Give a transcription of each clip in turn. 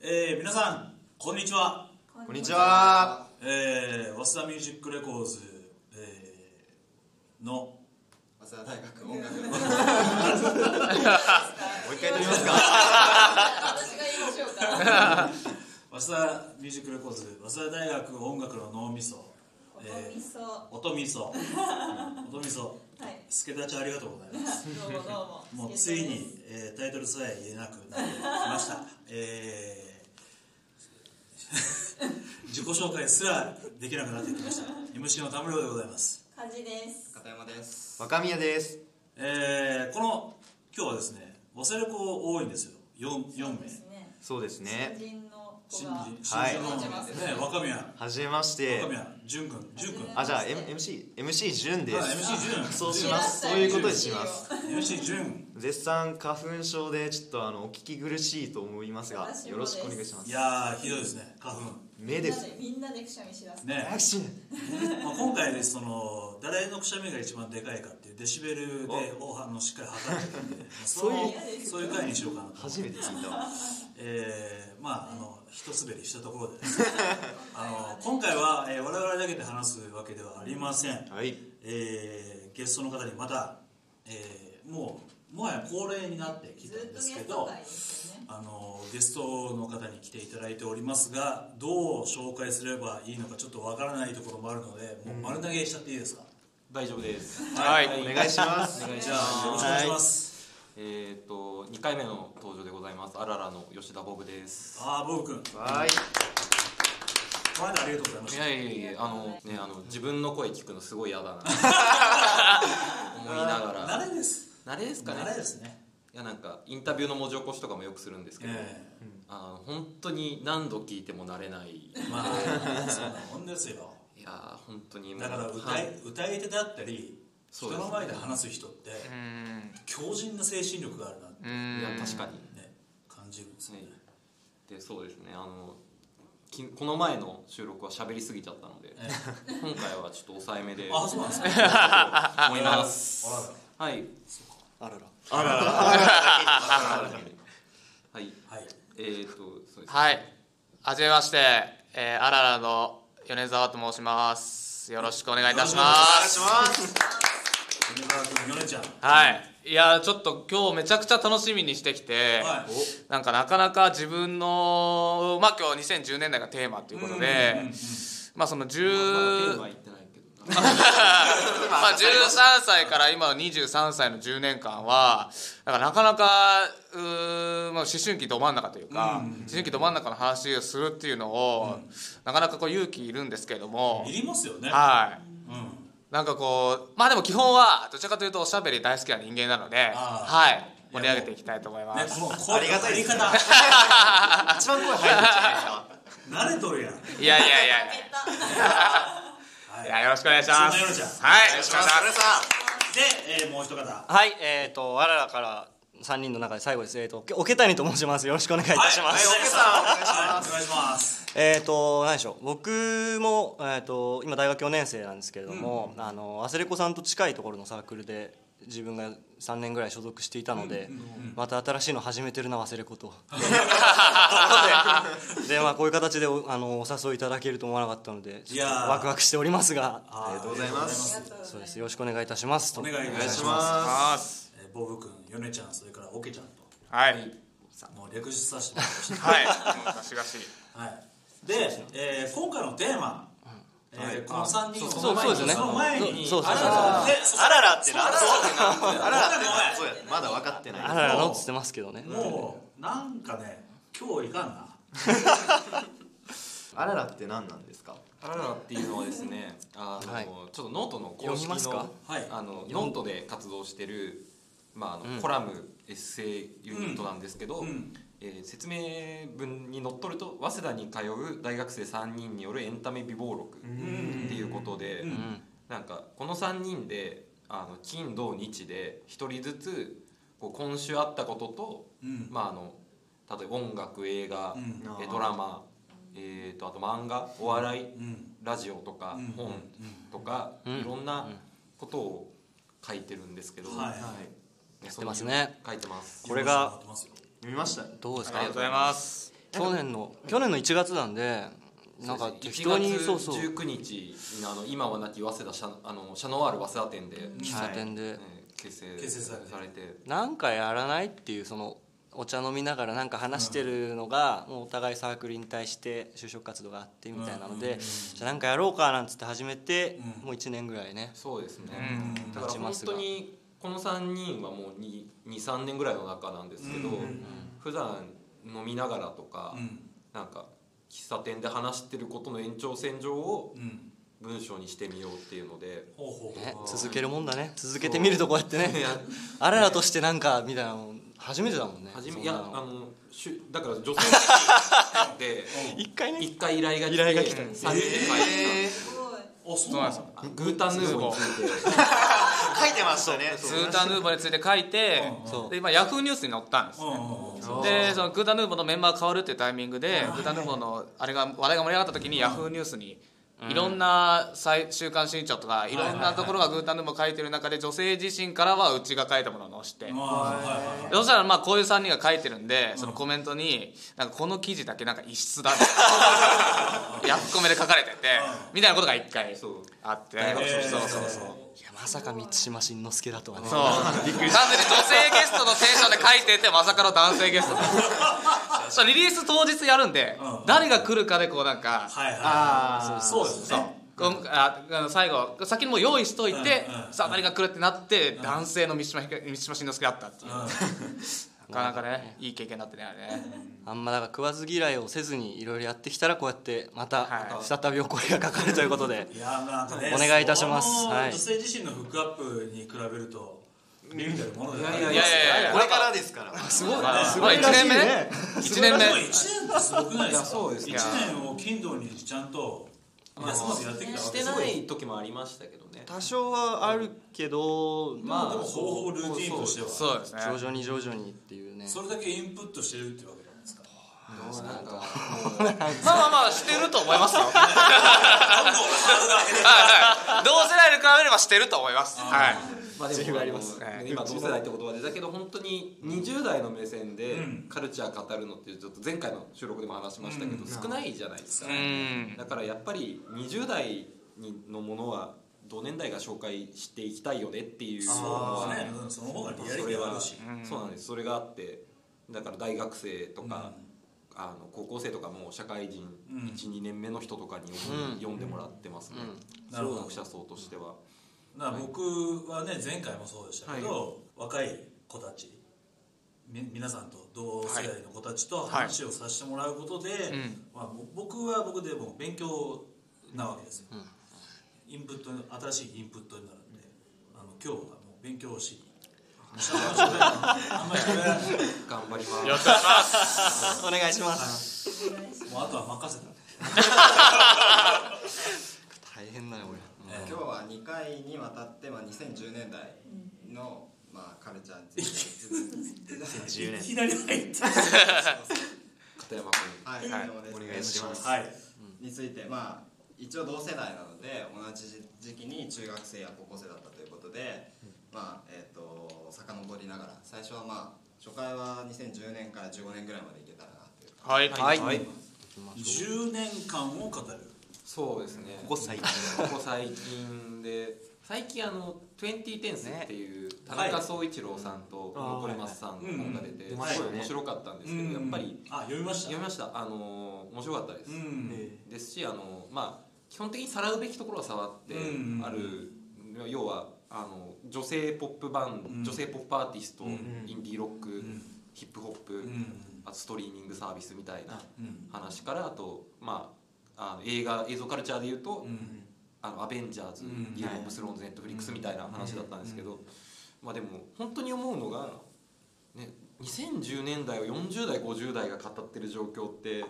えー皆さんこんにちは、こんにちは。えー、早稲田ミュージックレコーズ、えーの早稲田大学音楽の。もう一回撮りますか。私が言いましょうか。早稲田ミュージックレコーズ早稲田大学音楽の脳みそお味噌。は音みそ音みそ い。助立ちありがとうございますどうもどうも。もうついに、えータイトルさえ言えなくなってきましたえー 自己紹介すらできなくなってきました MC の田村でございます感じです。片山です。若宮です。えーこの今日はですね忘れ子多いんですよ 4, 四名ですね。そうですね。新人新が。人の、ね、若宮はじめまして若。宮淳君淳君あ、じゃあ、M、MC、MC 潤です。はい MC 潤そうします。そういうことにします。MC 淳絶賛花粉症で、ちょっとあの、お聞き苦しいと思いますが私もで、すよろしくお願いします。いやーひどいですね花粉目です。みんなでくしゃみしだす。ねアクシまあ、今回その誰のくしゃみが一番でかいかっていうデシベルでおあのしっかり測ってるんでまあそのそういう回にしようかなと初めて聞いたわ。えーまああの一滑りしたところでですねあの今回は、えー我々だけで話すわけではありません、はい。えーゲストの方にまた、えーもうもはや恒例になってきたんですけど。あのゲストの方に来ていただいておりますがどう紹介すればいいのかちょっとわからないところもあるのでもう丸投げしちゃっていいですか、大丈夫です。はい。お願いします。お願いしじゃあよろしくお願いします、えっ、と2回目の登場でございます。あららの吉田ボブです。ああボブ君はい。この間ありがとうございましたいやいやいやあのねあの自分の声聞くのすごい嫌だな。思いながら。慣れです慣れですかね慣。れですねいやなんかインタビューの文字起こしとかもよくするんですけど、えあの本当に何度聞いても慣れない。えまあそんなもんですよいやー本当にもうだから歌はいい歌い手だったり人の前で話す人ってうん。強靭な精神力があるなってうん。いや確かに。ね感じるんですよね。でそうですね。あのきこの前の収録は喋りすぎちゃったのでえ 今回はちょっと抑えめでえあそうなんですか。思います。あらら。はい。あらら。はい。はい。えー、とそうですはい。はじめまして、えー、あららの米沢と申します。よろしくお願いいたしまよろすはい。いやちょっと今日めちゃくちゃ楽しみにしてきて、はい。なんかなかなか自分のまあ今日2010年代がテーマということで、うんうんうんまあそのまだテー10マ言ってないけどな。まあ13歳から今の23歳の10年間はなんかなかなかうーまあ思春期ど真ん中というか、うん思春期ど真ん中の話をするっていうのを、なかなかこう勇気いるんですけれども。いりますよね。はい。うんなんかこうまあでも基本はどちらかというとおしゃべり大好きな人間なのであーはい。盛り上げていきたいと思いまねす、この声の入り方。一番声入るんじゃないですか。慣れとるやん。いやいやいやいや。負けた。はい。いやよろしくお願いします。そんなよろちゃん。はい。お願いします。で、えーもう一方。はい、えっ、と、あららから3人の中で最後です。えっ、と、おけたにと申します。よろしくお願いいたします。はい、お願いしますはいお願いしますえっ、と、何でしょう。僕も、えっ、と、今大学4年生なんですけれども、あの、アセレコさんと近いところのサークルで、自分が3年ぐらい所属していたので、また新しいの始めてるな、忘れ子と。で、でまあ、こういう形でおあのお誘いいただけると思わなかったので、ワクワクしておりますが、ありがとうございます。そうです。よろしくお願いいたします。お願いいたしまますえーボブ君ヨネちゃんそれからオケちゃんと。はい。もう略述させてもらいました。はい。もうガシガシはい、で、えー今回のテーマ、えーこの3人をそうそうですよね。その前にそうそうそうあらら。でそあららってなんだあらら。ってそうや、まだ分かってない。あららのっつってますけどね。もうなんかね今日いかんな。あららって何なんですか？あららっていうのはですねあの、はい。ちょっとノートの公式の,、はい。あのノートで活動してる、まああのコラムエッセイユニットなんですけど、うん。えー説明文にのっとると早稲田に通う大学生3人によるエンタメ備忘録っていうことで、うん。なんかこの3人であの金土日で1人ずつこう今週あったことと、うん。まああの例えば音楽映画、うん。えドラマ、えー、とあと漫画お笑い、うん。ラジオとか、うん。本とか、うん。いろんなことを書いてるんですけど、はい。はいねってますね。書いてます。これが見ました。どうですか？ありがとうございます。去年の去年の1月なんでなんか適当に1そうそう。月19日にあの今はなき早稲田シャあのシャノワール早稲田店で、喫茶店で、ね結成結成されて。て。なんかやらないっていうそのお茶飲みながらなんか話してるのが、もうお互いサークルに対して就職活動があってみたいなので、じゃあなんかやろうかなんつって始めて、うん。もう1年ぐらいねそうですね、うん。だから本当にこの3人はもう23年ぐらいの中なんですけど、うん。普段飲みながらとか、うん。なんか喫茶店で話してることの延長線上をうん。文章にしてみようっていうので、ほうほうね続けるもんだね。続けてみるとこうやってね。あれらとしてなんかみたいなの初めてだもんね。初めいやあのしゅだから女性で 一回ね。一回依頼が来て依頼が来た。3人ですごい。あそうなんですかたグータンヌーボーについて書いてましたね。グータンヌーボーについて書いてで今ヤフーニュースに載ったんです。うん。うんうんでそのグータンヌーボーのメンバー変わるっていうタイミングでグータンヌーボーのあれが話題が盛り上がった時にヤフーニュースにいろんな最週刊新潮とかい。ろんなところがグータンヌーボー書いてる中で女性自身からはうちが書いたものを載してそしたらまあこういう3人が書いてるんでそのコメントになんかこの記事だけなんか異質だ ヤフコメで書かれててみたいなことが一回あってえー。そうそうそういやまさか満島真之介だとはね。そう。完全に女性ゲストのテンションで書いててまさかの男性ゲスト そう。リリース当日やるんでうん。誰が来るかでこうなんかはいはいあそうですそう。ねああの最後先にもう用意しといてうんうんさあ誰が来るってなって男性の三島三島真之介だったっていう。な かなかねいい経験だったねあれね。あんまだから食わず嫌いをせずにいろいろやってきたらこうやってまたはい。再びお声がかかるということで。いやなんかねお願いいたします。はい。女性自身のフックアップに比べるとビビたるものではない。いやいやいやいや。これからですから。すごいまあすごい1年目らしいね。1年目。でも1年ってすごくないですかいやそうです1ね年を金土にちゃんと休まずやってきたわしてけですない時もありましたけどね多少はあるけどままあでもほぼほぼルーティンとしては。そうですね。あ徐々に徐々にっていうね。それだけインプットしてるってわけなんですかなんかまあまあまあしてると思いますよ。はいはい。同世代で比べればしてると思います。はい。まあでもあります。今同世代って言葉で。だけど本当に20代の目線でうん。カルチャー語るのってちょっと前回の収録でも話しましたけどうん。少ないじゃないですか。うん。だからやっぱり20代にのものは同年代が紹介していきたいよねっていう。のはそうですね。うんその方がリアリティあるし。うん。そうなんです。それがあってだから大学生とか、あの高校生とかもう社会人うん。12年目の人とかにうん。読んでもらってますね、うん。なるほど読者層としては。だから僕はね前回もそうでしたけど、若い子たちみ皆さんと同世代の子たちと話をさせてもらうことで、ん。まあ、僕は僕でもう勉強なわけですよ、インプット新しいインプットになるんであの今日はもう勉強をしに。あんまり頑張ります。よろしくお願いします。もうあとは任せた。大変だよ俺。え今日は2回にわたって、まあ、2010年代の、まあ、カルチャーについて。10年。いきなり入って。片山君。はい、はい。お願いします。はい。についてまあ一応同世代なので同じ時期に中学生や高校生だったということで、まあえっ、と遡りながら最初はまあ初回は2010年から15年ぐらいまでいけたらなというはい。はい、はい。10年間を語る。そうですね。ここ最近。ここ最近で。最近あの「20テンス」っていう田中総一郎さんと残りますさんの本が出てすうん。ごい面白かったんですけどやっぱりあ読みました。読みました。あの面白かったです。うん。ですしあのまあ基本的にさらうべきところは触ってうんある。要はあの女性ポップバンド、うん。女性ポップアーティスト、うん。インディーロック、ん。ヒップホップ、うん。あとストリーミングサービスみたいなうん。話からあとまああの映画映像カルチャーでいうと、うん。あのアベンジャーズ、うん。ゲームオブスローンズネットフリックスみたいな話だったんですけど、まあでも本当に思うのが、ね、2010年代を40代50代が語ってる状況って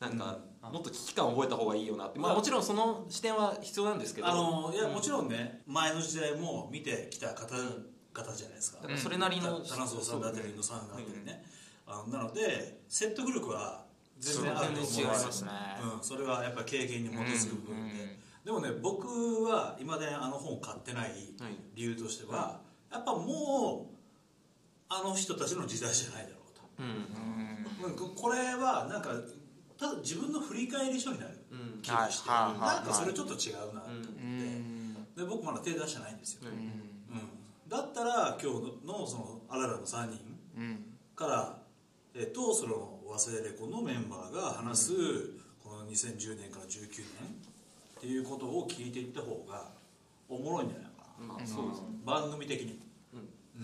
なんかもっと危機感を覚えた方がいいよなって、まあ、もちろんその視点は必要なんですけど。あのいやもちろんね前の時代も見てきた方々じゃないですか。だからそれなりの、田中さんだったり野さんだったりね。あのなので説得力は全然あると思うんですよ。ね。うん、それはやっぱ経験に基づく部分で。でもね僕は今であの本を買ってない理由としてはやっぱもうあの人たちの時代じゃないだろうと。うん。うん。これはなんかただ自分の振り返り書になるうん。気がして、はいはいはい。なんかそれちょっと違うなと思って、うん。で僕まだ手出してないんですよ、うん。うん。だったら今日のそのあららの3人うん。から、えっとその忘れレコのメンバーが話す、この2010年から19年っていうことを聞いていった方がおもろいんじゃないかまあそうですね。な番組的に。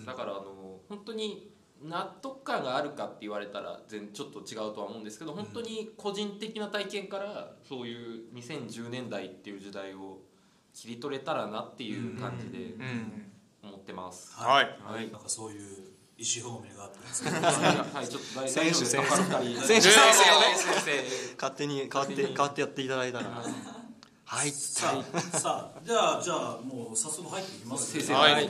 だからあの本当に納得感があるかって言われたら全ちょっと違うとは思うんですけど本当に個人的な体験からそういう2010年代っていう時代を切り取れたらなっていう感じでうん。思ってます。はい。はい、なんかそういう意思表明があったんですけど。はい、ちょっと大選手大丈夫です。か二人選手。先先生勝手に変わって変わってやっていただいたら。はい。さあさあじゃあじゃあもう早速入っていきます先生はい。はい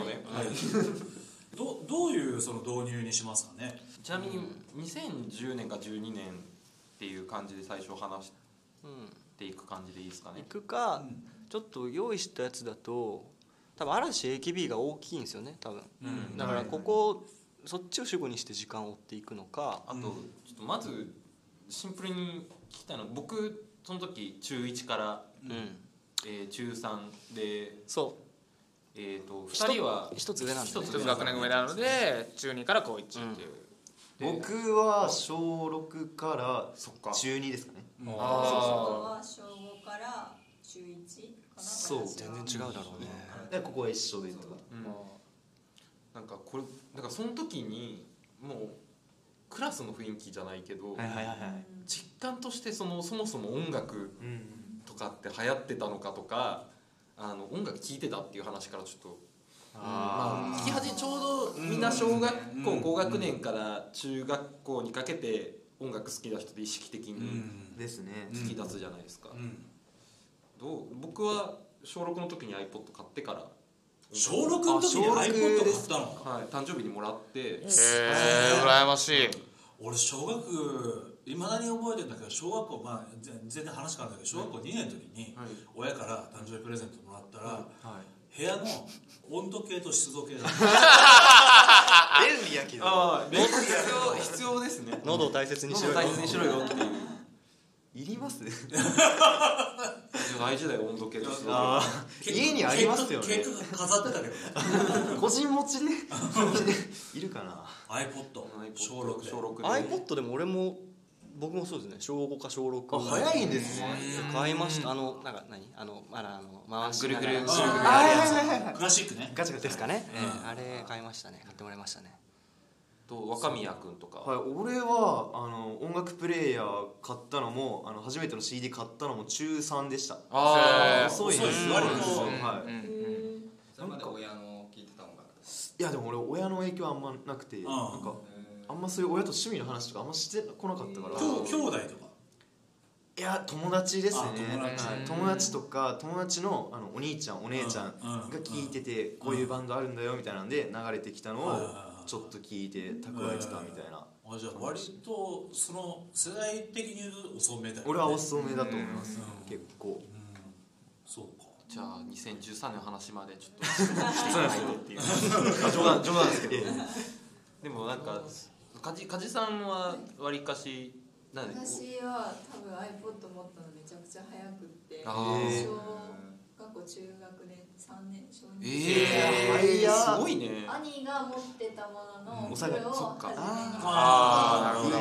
どどういうその導入にしますかね？ちなみに2010年か12年っていう感じで最初話しうんていく感じでいいですかね？行くかちょっと用意したやつだと多分嵐 AKB が大きいんですよね多分。うん。だからここそっちを主語にして時間を追っていくのか。あとちょっとまずシンプルに聞きたいのは僕その時中1から、うん。えー中3で、そえー、とう2人は一つ上なんで一つ一つ学年上なので中2から高1っていう、僕は小6からそっか。中2ですかね。ああは小5から中1かな。そう。全然違うだろうね。でここは一緒でとか。うん。なんかこれだからその時にもうクラスの雰囲気じゃないけど、はいはいはいはい。実感としてそのそもそも音楽うん。とかって流行ってたのかとかあの音楽聴いてたっていう話からちょっとまあ、聞き始めちょうどみんな小学校うん高学年から中学校にかけて音楽好きな人で意識的にですね。突き出すじゃないですか、うん。どう僕は小6の時に iPod 買ってから小6の時に iPod 買ったのはい誕生日にもらってえー、羨ましい。俺小学いまだに覚えてるんだけど小学校まあぜ全然話変わるんだけど小学校2年の時にはい。親から誕生日プレゼントもらったらはい。部屋の温度計と湿度計だ便利やけど。ああ 必要必要ですね。喉を大切にしろよ。大切にしろよっていういります？大事だよ温度計として家にありますよね。飾ってたけど。個人持ちで いるかな？iPod 小6で。小6で。iPod でも俺も僕もそうですね。小5か小6あ早いんですね。買いました。あのなんか何？あのまだあの回しぐるぐるぐるぐる。あはいはいはいはい。クラシックね。ガチャガチャですかね、あれ買いましたね。買ってもらいましたね。と若宮君とか、は？い、俺はあの音楽プレイヤー買ったのもあの初めての CD 買ったのも中3でした。あー。遅いんですよ。遅いそうなんですようんはい。うんそれまで親の聞いてた音楽いやでも俺親の影響あんまなくてんなんかあんまそういう親と趣味の話とかあんましてこなかったから。きょ兄弟とか？いや友達ですね。あ友達。はい友達とか友達のあのお兄ちゃんお姉ちゃんうん。が聞いててこういうバンドあるんだよみたいなんで流れてきたのをちょっと聞いて蓄えてたみたいな。あじゃあ割とその世代的に言うと遅めだよね。俺は遅めだと思います。うん。結構。そうか。じゃあ2013年の話までちょっと そうなんですよっていう。冗談冗談ですけど。でもなんか梶梶さんはわりかしなんで？私は多分 iPod 持ったのめちゃくちゃ早くって。あー。小学校中学年3年小2ええ早っすごいね。兄が持ってたもののそれをそっか。初めにあーなるほど。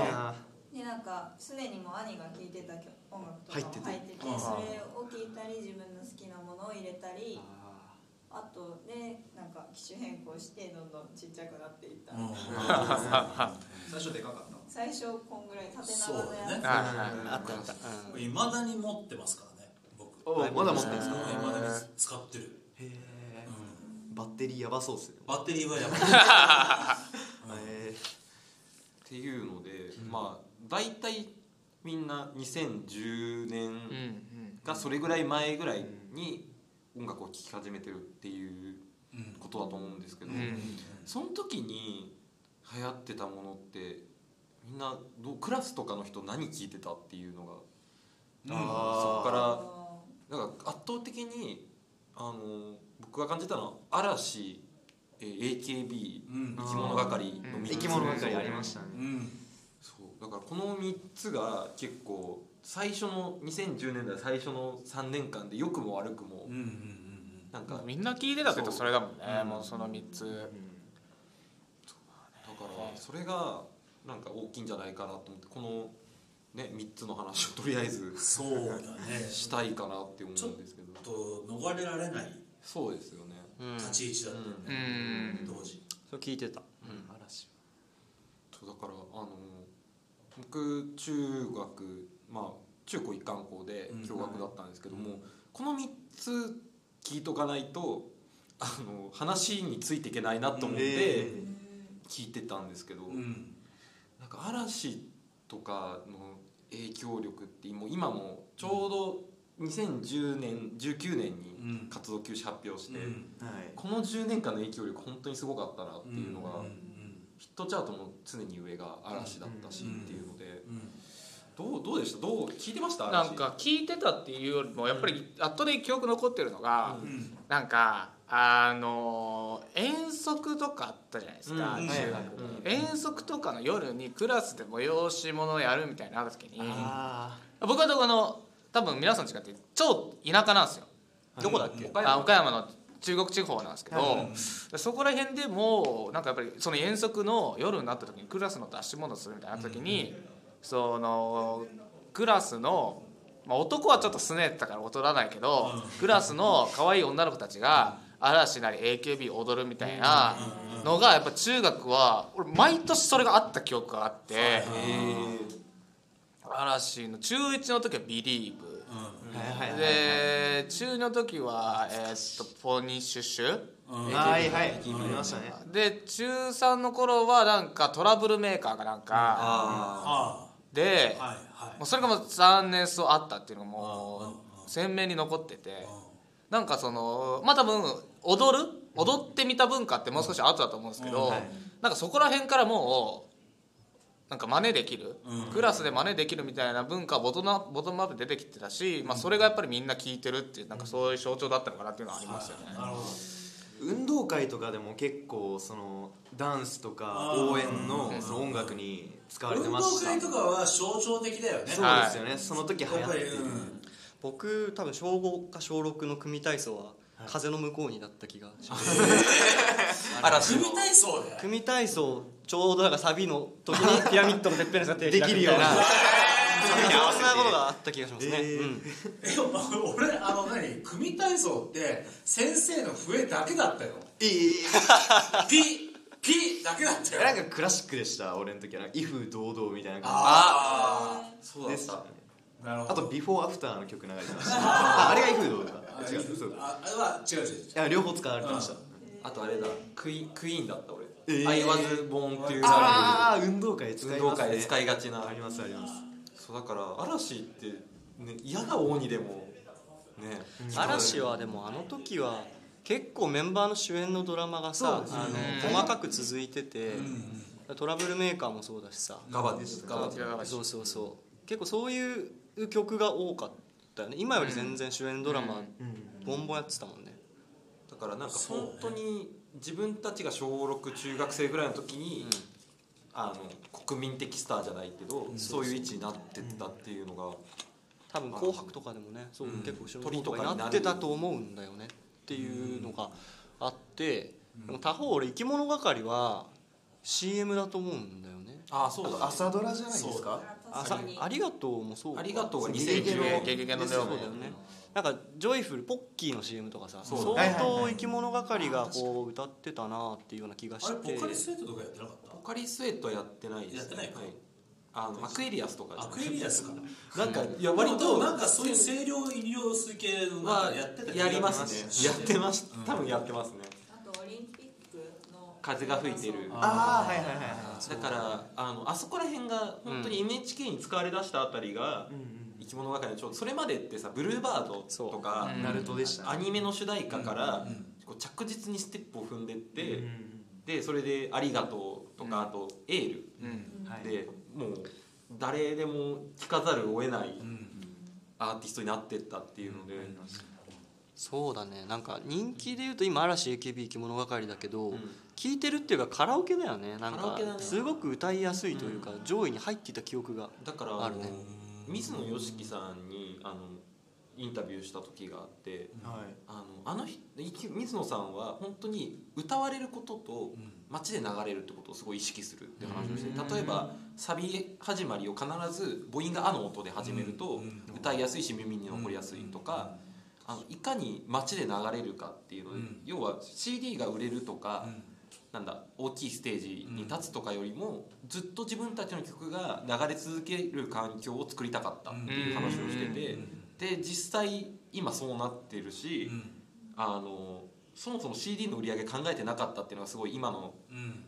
でなんか常にも兄が聴いてた音楽とか入ってても入っててうん。それを聴いたり自分の好きなものを入れたりあとでなんか機種変更してどんどんちっちゃくなっていった、うん。最初でかかったの？最初こんぐらい縦長のやつ、だね。はいはいあったあった、う。んいまだに持ってますからね僕。おまだ持ってるん。ですかいまだに使ってる、へえうん。バッテリーやばそうっすねバッテリーはやばい。へっていうので、まあ大体みんな2010年うんがそれぐらい前ぐらいに音楽を聴き始めてるっていううん。ことだと思うんですけど、うん。うんその時に流行ってたものってみんなどうクラスとかの人何聴いてたっていうのがー。そあこからあなんか圧倒的にあの僕が感じたのは嵐えー AKB うん。生き物係のー3つ生き物係ありましたね。うん。だからこの3つが結構最初の2010年代最初の3年間で良くも悪くもうんうんうんなんかみんな聞いてたって言うとそれだもんね。もうその3つ。だからそれがなんか大きいんじゃないかなと思ってこのね3つの話をとりあえずうんそうだね。したいかなって思うんですけど。と逃れられないそうですよね。うん。立ち位置だったようねん。当時。そう聞いてた。嵐そうだからあの僕中学まあ中高一貫校でうん。共学だったんですけども、この3つ聞いとかないとあの話についていけないなと思って聞いてたんですけど、うん。なんか嵐とかの影響力ってもう今もちょうど2010年19年にうん。活動休止発表して、うん。はい。この10年間の影響力本当にすごかったなっていうのが、うん。ヒットチャートも常に上が嵐だったしっていうので、うんどうどうでした？どう聞いてました？なんか聞。いてたっていうよりもやっぱり後で記憶残ってるのがうん。うんなんかあの遠足とかあったじゃないですかうん。中学はいはいに遠足とかの夜にクラスで催し物をやるみたいなのあった時にあ僕はあの多分皆さん違って超田舎なんですよ。どこだっけ？あ岡山岡山の中国地方なんですけど、はいでそこら辺でもなんかやっぱりその遠足の夜になった時にクラスの出し物するみたいにな時に、そのクラスの、まあ、男はちょっとすねてたから踊らないけど、クラスの可愛い女の子たちが嵐なり AKB 踊るみたいなのがやっぱ中学は俺毎年それがあった記憶があって嵐の中1の時は「Believe」はいはいはいで中2の時は、えーっとポニッシュシュ。うん。はいはい。で中3の頃はなんかトラブルメーカーがなんかああであはいはい。もうそれがもう3年層あったっていうのがもう鮮明に残っててなんかそのまあ多分踊る？踊ってみた文化ってもう少し後だと思うんですけどはい。なんかそこら辺からもうなんか真似できる？うん。クラスで真似できるみたいな文化はボトムアボトムアップで出てきてたしまあそれがやっぱりみんな聞いてるっていうなんかそういう象徴だったのかなっていうのはありますよね。なるほど運動会とかでも結構そのダンスとか応援のその音楽に使われて運ました。動会とかは象徴的だよね。そうですよね。その時流行やってる。うん僕多分小5か小6の組体操は風の向こうにだった気がします。嵐組体操で。組体操ちょうどなんかサビの時にピラミッドのてっぺんに座ってできるような そんなことがあった気がしますね、えー。うん。え俺あの何？組体操って先生の笛だけだったよ。いいいい。ピピだけだったよ。なんかクラシックでした？俺の時は。威風堂々みたいな感あそうだった。じでした。ねあなるほど。あとビフォーアフターの曲流れてました。ああれが威風堂々かあ違うそう。ああれは違う違う。違う両方使われてました。あとあれだ。クイクイーンだった俺。えー。I was born っていうああ運動会で使いますね。運動会で使いがちな。ありますありますそうだから嵐って、ね、嫌な王にでもね嵐はでもあの時は結構メンバーの主演のドラマがさ、あの細かく続いてて、トラブルメーカーもそうだしさ。ガバでしたガバガバそうそうそう。結構そういう曲が多かったよね。今より全然主演ドラマボンボンやってたもんね、だからなんか本当に自分たちが小6中学生ぐらいの時に、あの国民的スターじゃないけど、そういう位置になってったっていうのが、多分「紅白」とかでもねそう、うん結構後ろ鳥の方ととかになってたと思うんだよねっていうのがあって、でも他方俺生き物係は CM だと思うんだよね。ああそうだ、ね、朝ドラじゃないですか？あさ確かに。ありがとうもそうか。ありがとうがそう2010年。ゲゲゲのネオそうだよねなんかジョイフルポッキーの CM とかさそう相当生き物係がこう歌ってたなっていうような気があしてれポカリスエットとかやってなかったポカリスエットはやってないです、やってないか。はい、あのアクエリアスとか。アクエリアスかな。ん。かいや割割ととなんかそういう清涼飲料水系のなんはかやってたやりますね。やってました多分やってますね。あとオリンピックの。風が吹いてる。ああはいはいはいだからあのあそこら辺が本当に NHK に使われだしたあたりが、生き物係のちょうどそれまでってさブルーバードとか、う。んナルトでしたアニメの主題歌から、うんこう着実にステップを踏んでって、でそれで「ありがとう」とか、あと「エールうん」はい。でもう誰でも聴かざるを得ないうんアーティストになってったっていうので、そうだね。なんか人気でいうと今嵐 AKB 生き物係だけど、ん。聴いてるっていうかカラオケだよね。なんかカラオケだね。すごく歌いやすいというか、上位に入っていた記憶がだからあるね水野良樹さんにあのインタビューした時があってはい。あのあの人水野さんは本当に歌われることと街で流れるってことをすごい意識するって話をして例えばサビ始まりを必ず母音が「あ」の音で始めると歌いやすいし耳に残りやすいとかあのいかに街で流れるかっていうのでうん。要は CD が売れるとかうん。なんだ大きいステージに立つとかよりもずっと自分たちの曲が流れ続ける環境を作りたかったっていう話をしててで実際今そうなってるしうん。あのそもそも CD の売り上げ考えてなかったっていうのがすごい今のうん。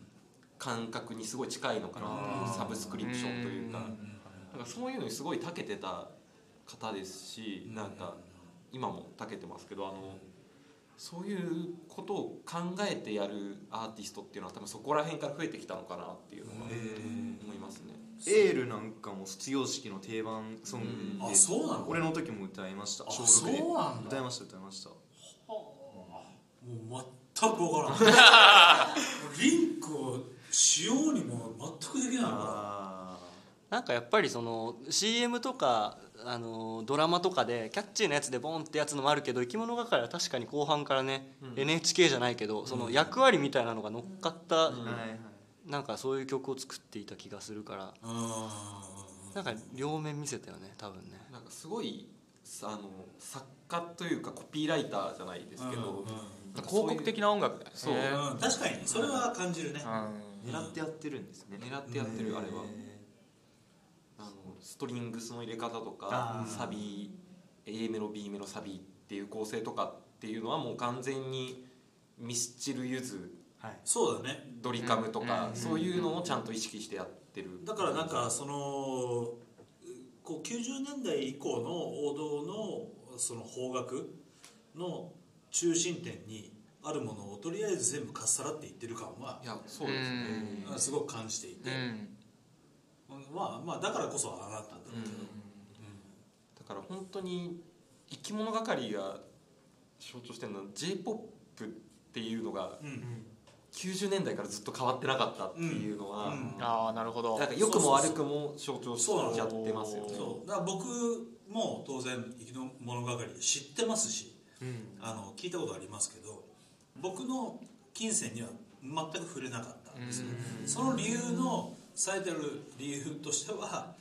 感覚にすごい近いのかなっていうサブスクリプションというか。なんかそういうのにすごい長けてた方ですしなんか今も長けてますけどあのそういうことを考えてやるアーティストっていうのは多分そこら辺から増えてきたのかなっていうのは思いますね。エールなんかも卒業式の定番ソングうん。であそうなの？俺の時も歌いました。あ小6で。そうなんだ。歌いました歌いました。もう全く分からん。リンクをしようにも全くできないのかあなんかやっぱりその CM とかあのドラマとかでキャッチーなやつでボンってやつのもあるけど生き物係は確かに後半からね、NHK じゃないけどその役割みたいなのが乗っかった、あはいはいなんかそういう曲を作っていた気がするから。なうん。か両面見せたよね多分ね。なんかすごいあの作家というかコピーライターじゃないですけど、うんうん広告的な音楽だよね。そう。うん。確かにそれは感じるね。うん。狙ってやってるんですね。狙ってやってるあれは。あのストリングスの入れ方とかサビ A メロ B メロサビっていう構成とかっていうのはもう完全にミスチルユズはい。そうだね。ドリカムとか、うん。そういうのをちゃんと意識してやってる。だからなんかそのこう90年代以降の王道のその邦楽の中心点にあるものをとりあえず全部かっさらっていってる感はいやそうですね、うん。すごく感じていて、うん。まあまあだからこそああなったんだろうけど、だから本当に生き物係が象徴してるのは j p o p っていうのがうん90年代からずっと変わってなかったっていうのは、うん。ああなるほど。なんか良くも悪くも象徴しちゃってますよね。そう。だから僕も当然生き物係で知ってますしうん。あの聞いたことありますけど僕の金銭には全く触れなかったんですよその理由の最たる理由としては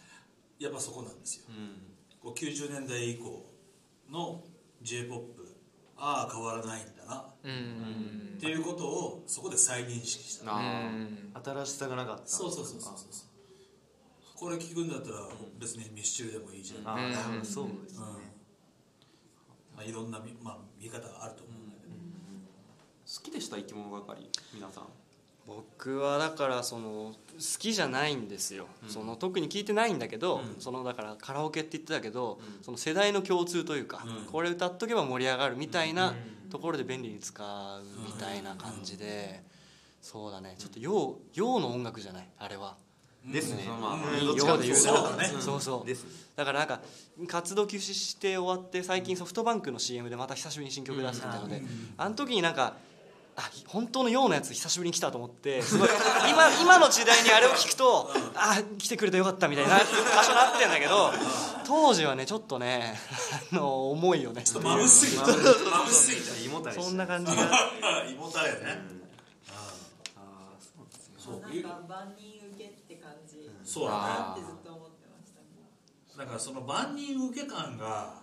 やっぱそこなんですよ。うん。こう90年代以降の j p o p ああ変わらないんだな。うん。っていうことをそこで再認識した。新しさがなかった。そうそうそうそうそう。これ聞くんだったら別にミスチルでもいいじゃん、あうんーそうですね。まあ、いろんな見,、まあ、見方があると思うんだけど、好きでした生き物係皆さん僕はだからその好きじゃないんですよ、その特に聞いてないんだけど、うん。そのだからカラオケって言ってたけど、うん。その世代の共通というか、うん。これ歌っとけば盛り上がるみたいなうん。ところで便利に使うみたいな感じで、そうだね。ちょっと洋洋の音楽じゃないあれは。ですね。まあようで言うならそうそうそう。です。だからなんか活動休止して終わって最近ソフトバンクの CM でまた久しぶりに新曲出すみたので、あの時になんかあ本当のようなやつ久しぶりに来たと思ってすごい今今の時代にあれを聞くとあ来てくれてよかったみたいな場所になってんだけど当時はねちょっとねあの重いよね。ちょっと眩しすぎた眩しすぎた胃もたれそんな感じが。胃もたれね、あーそうですね。そう。なんか万人受けって感じ。そうだあってずっと思ってましたねだからその万人受け感が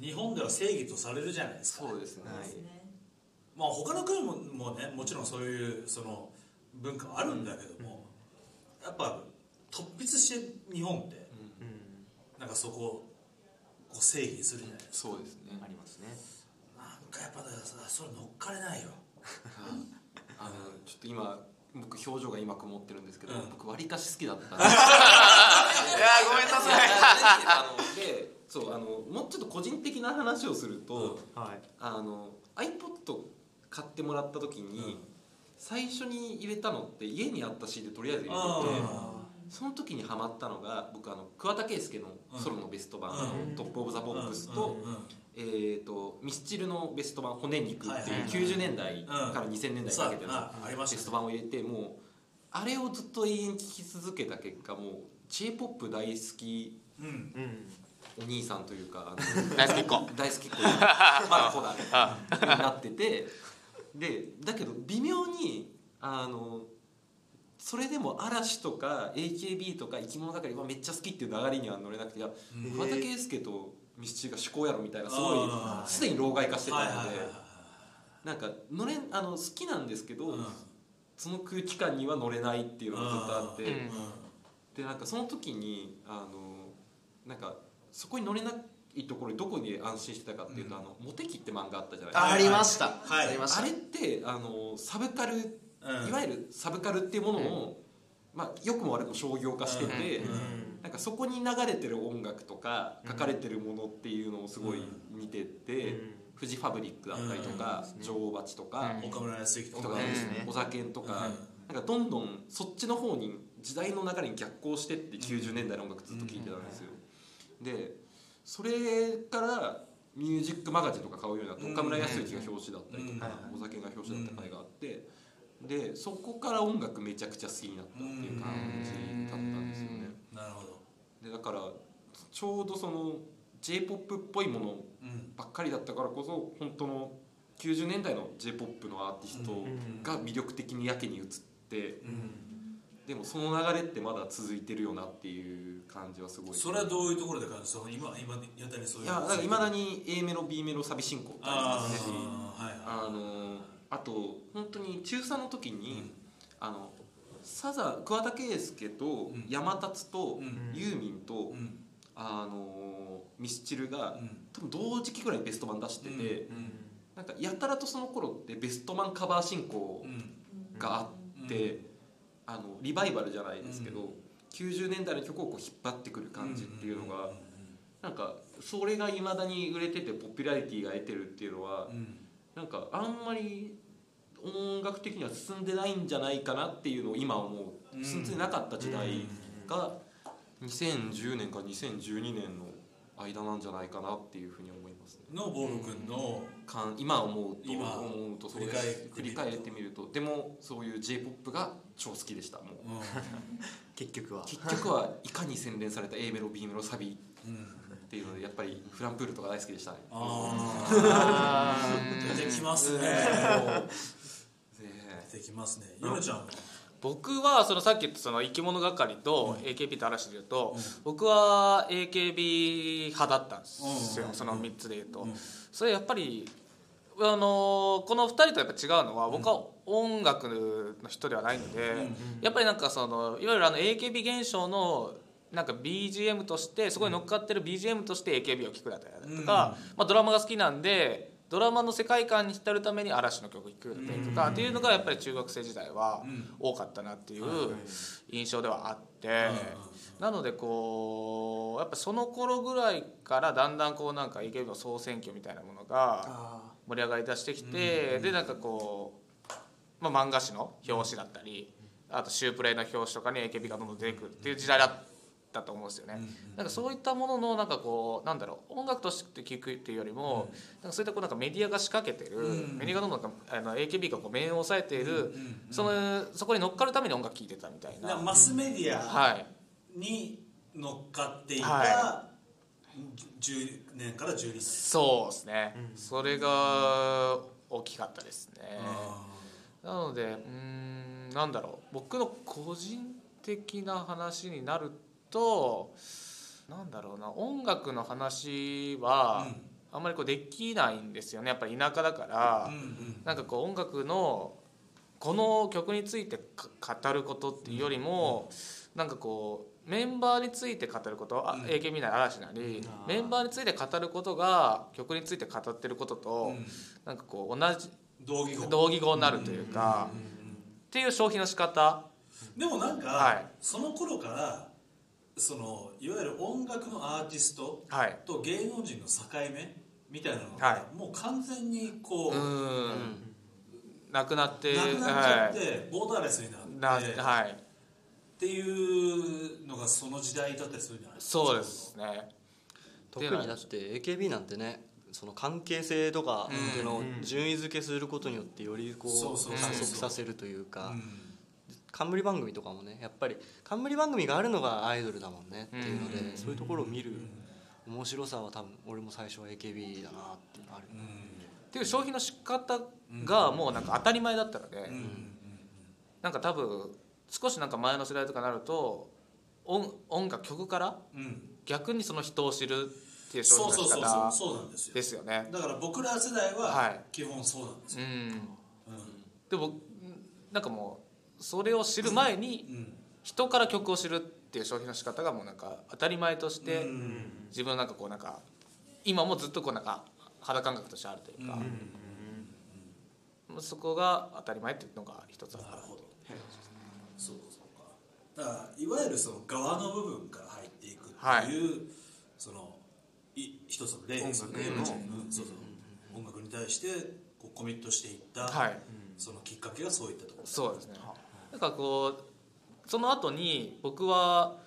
日本では正義とされるじゃないですか。そうですね。ですねまあ他の国ももねもちろんそういうその文化はあるんだけども、やっぱ突筆して日本ってうん。なんかそこをこう正義にするじゃないですか。そうですね。ありますね。なんかやっぱだからさそれ乗っかれないよ。あのちょっと今僕表情が今曇ってるんですけど、うん。僕わりかし好きだったんで。いやごめんなさい。あのでそうあのもうちょっと個人的な話をすると、はい。あの iPod 買ってもらった時に、うん。最初に入れたのって家にあった CD とりあえず入れてあその時にハマったのが僕あの桑田佳祐のソロのベスト版「うん。トップ・オブ・ザ・ボックス」と,、えー、とミスチルのベスト版「骨肉」っていうはいはいはい90年代から2000年代にかけてのベスト版を入れてもうあれをずっと永遠に聴き続けた結果もう j p o p 大好きうん。うんお兄さんというか大好きっ子。大好きっ子まだ子だ あになっててでだけど微妙にあのそれでも嵐とか AKB とか生き物係はめっちゃ好きっていう流れには乗れなくていやうん。桑田佳祐とミスチルが思考やろみたいなすごいすでに老害化してたのではいはいはいはい。なんか乗れあの好きなんですけど、うん。その空気感には乗れないっていうのがずっとあって、うん。でなんかその時にあのなんかそこに乗れないところにどこに安心してたかっていうと「あのモテキ」って漫画あったじゃないですか。ありました。はい。ありました。あれってあのサブカル、うん。いわゆるサブカルっていうものを、まあ、良くも悪くも商業化してて、うん。なんかそこに流れてる音楽とか書かれてるものっていうのをすごい見てて、フジファブリックだったりとか、女王蜂とか、うん。岡村康之とか。お酒とか、うん。なんかどんどんそっちの方に時代の流れに逆行してって90年代の音楽ずっと聴いてたんですよ、でそれからミュージックマガジンとか買うようにな岡村康之が表紙だったりとか、うん。お酒が表紙だった回があってでそこから音楽めちゃくちゃ好きになったっていう感じだったんですよね。なるほど。でだからちょうどその j p o p っぽいものうん。ばっかりだったからこそ本当の90年代の j p o p のアーティストが魅力的にやけに映ってでもその流れってまだ続いてるよなっていう感じはすごい。それはどういうところで感じたの？今今やったりそういういやだからいまだに A メロ B メロサビ進行ってあありますね。あはいはい。あのあと本当に中3の時に、あのサザ桑田佳祐とん。山達とうん。ユーミンと、うん。あのミスチルが、うん。多分同時期ぐらいにベスト版出してて、うん。なんかやたらとその頃ってベスト版カバー進行うんがあって、あのリバイバルじゃないですけど、90年代の曲をこう引っ張ってくる感じっていうのが、なんかそれがいまだに売れててポピュラリティが得てるっていうのは、うん。なんかあんまり音楽的には進んでないんじゃないかなっていうのを今思う、うん進んでなかった時代が2010年から2012年の間なんじゃないかなっていうふうに思いますね。のボール君のかん今思うと今思うとそう振り返ってみると。振り返ってみると。でもそういう j p o p が超好きでしたもう。結局は。結局はいかに洗練された A メロ B メロサビうんうんっていうのでやっぱりフランプールとか大好きでしたね。ああ出てきますね。で出てきますね。ゆめちゃんは？僕はそのさっき言ったその生き物係と AKB と嵐でいうと、僕は AKB 派だったんですよ、うん。その3つでいうと、うん。それやっぱりあのこの2人とやっぱ違うのは僕は音楽の人ではないので、やっぱりなんかそのいわゆるあの AKB 現象のなんか BGM としてそこに乗っかってる BGM として AKB を聴くだったりとか、まあ、ドラマが好きなんでドラマの世界観に浸るために嵐の曲を聴くだったりとか、っていうのがやっぱり中学生時代は多かったなっていう印象ではあって、なのでこうやっぱその頃ぐらいからだんだんこうなんか AKB の総選挙みたいなものが盛り上がりだしてきて、でなんかこう、まあ、漫画誌の表紙だったりあとシュープレイの表紙とかに AKB がどんどん出てくるっていう時代だったと思うんですよね、なんかそういったもののなんかこうなんだろう音楽として聴くっていうよりも、なんかそういったこうなんかメディアが仕掛けてる、メディアがどんどんあの AKB がこう面を押さえている、そのそこに乗っかるために音楽聴いてたみたいな、マスメディアはい。に乗っかっていたは10年から12年。そうですね、それが大きかったですね、あなのでうーんなんだろう。僕の個人的な話になるとなんだろうな。音楽の話はあんまりこうできないんですよね。やっぱり田舎だから、ーうんうん。なんかこう音楽のこの曲についてか語ることっていうよりも、なんかこうメンバーについて語ること、あ AKB なり嵐なり、メンバーについて語ることが曲について語ってることと、なんかこう同じ同義語。同義語になるというか、っていう消費の仕方。でもなんか、はい。その頃からそのいわゆる音楽のアーティストはい。と芸能人の境目みたいなのが、はもう完全にこう、うーん。なくなってなくなっちゃって、ボーダーレスになってはいっっていうのがその時代だったりするんじゃないですか。そうですね。特にだって AKB なんてねその関係性とかっていうのを順位付けすることによってよりこそうそうそうそう。う加速させるというか。うん。冠番組とかもねやっぱり冠番組があるのがアイドルだもんねっていうのうん。でそういうところを見る面白さは多分俺も最初は AKB だなっていうのがある。っていう消費の仕方がもうなんか当たり前だったので、うん。うん。なんか多分少しなんか前の世代とかになると音音楽曲からうん。うん逆にその人を知るっていう消そう費の仕方そうなんですよ。ですよね。だから僕ら世代ははい。基本そうなんですよ、うん。うん。でもなんかもうそれを知る前にうん。人から曲を知るっていう消費の仕方がもうなんか当たり前としてうん。自分のなんかこうなんか今もずっとこうなんか肌感覚としてあるというか、そこが当たり前っていうのが一つあるなるほどそうそうか。だからいわゆるその側の部分から入っていくっていう、そのい一つの例ですよね音楽に対してこうコミットしていった、はい。そのきっかけがそういったところ。そうですね。なんかこうその後に僕は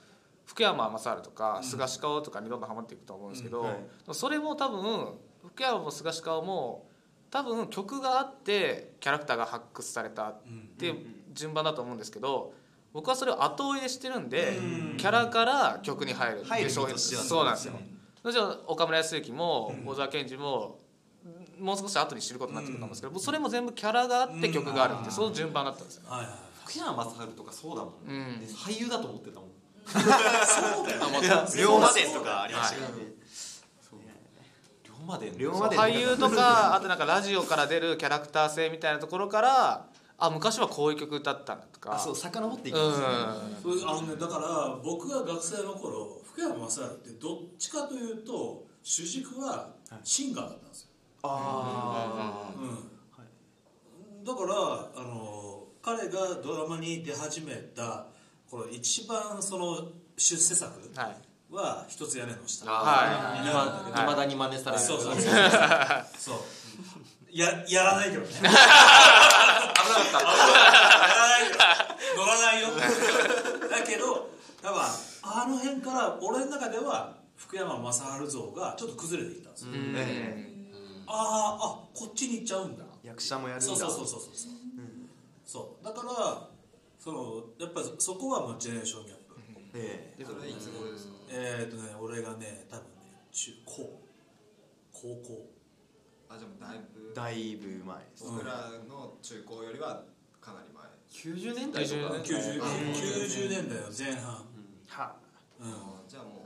福山雅治とか菅氏顔とかにどんどんハマっていくと思うんですけど、うん。はい。それも多分福山も菅氏顔も多分曲があってキャラクターが発掘されたっていう順番だと思うんですけど僕はそれを後追いでしてるんでキャラから曲に入るっていう商品そうなんですよ。もちろん岡村康之も小沢健二ももう少し後に知ることになってくると思うんですけどそれも全部キャラがあって曲があるってその順番だったんですよ。はいはい福山雅治とかそうだもんね、うん。で俳優だと思ってたもん。そうだよ。ね龍馬伝とかありましたけどね。龍馬伝龍馬伝俳優とかあとなんかラジオから出るキャラクター性みたいなところからあ昔はこういう曲歌ったんだとか。あそう遡っていきうんますね。そうあのねだから僕が学生の頃福山雅治ってどっちかというと主軸はシンガーだったんですよ、あうん。だからあの彼がドラマに出始めたこの一番その出世作はい。は一つ屋根の下はい。になるんだけど。い。まだに真似される。そうそうそうそう。そうややらないけどね危なかった。やらないよ乗らないよ。だけど多分あの辺から俺の中では福山雅治像がちょっと崩れていったんですよ、あーあこっちに行っちゃうんだ。役者もやるんだ。そうそうそうそうそう。そう、そうだからそのやっぱりそこはもうジェネレーションギャップ、ええ。それいつ頃ですか？えっ、とね俺がね多分ね中高。高校あじゃあもうだいぶだいぶ前です僕らの中高よりはかなり前。90年代とか。90 90, うん90年代の前半、は。うんあじゃあも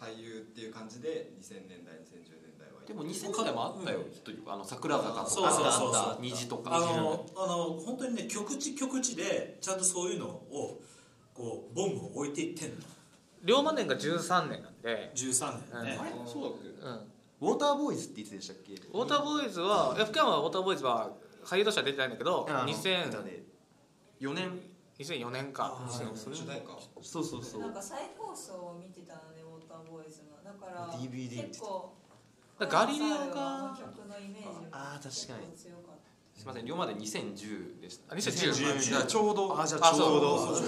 う俳優っていう感じで2000年代2010年代はいでも2000年代もあったよ一人あの桜坂とか。そうそうそうそう。あった虹とかあのあの本当にね局地局地でちゃんとそういうのをこうボンボン置いていってんの。龍馬年が13年なんで、13年ね、あれ？そうだっけ？うん、ウォーターボーイズっていつでしたっけ？ウォーターボーイズはいや福山はウォーターボーイズは俳優としては出てないんだけどあの2000歌で4年？2004年か。あ2004それ主題歌。そうそうそう。なんか再放送を見てたのでウォーターボーイズの。だから DVD 結構ガリレオがあー確かに。強かっすみません龍馬で2010でした。あ2010じゃあちょうど。あじゃあちょうど。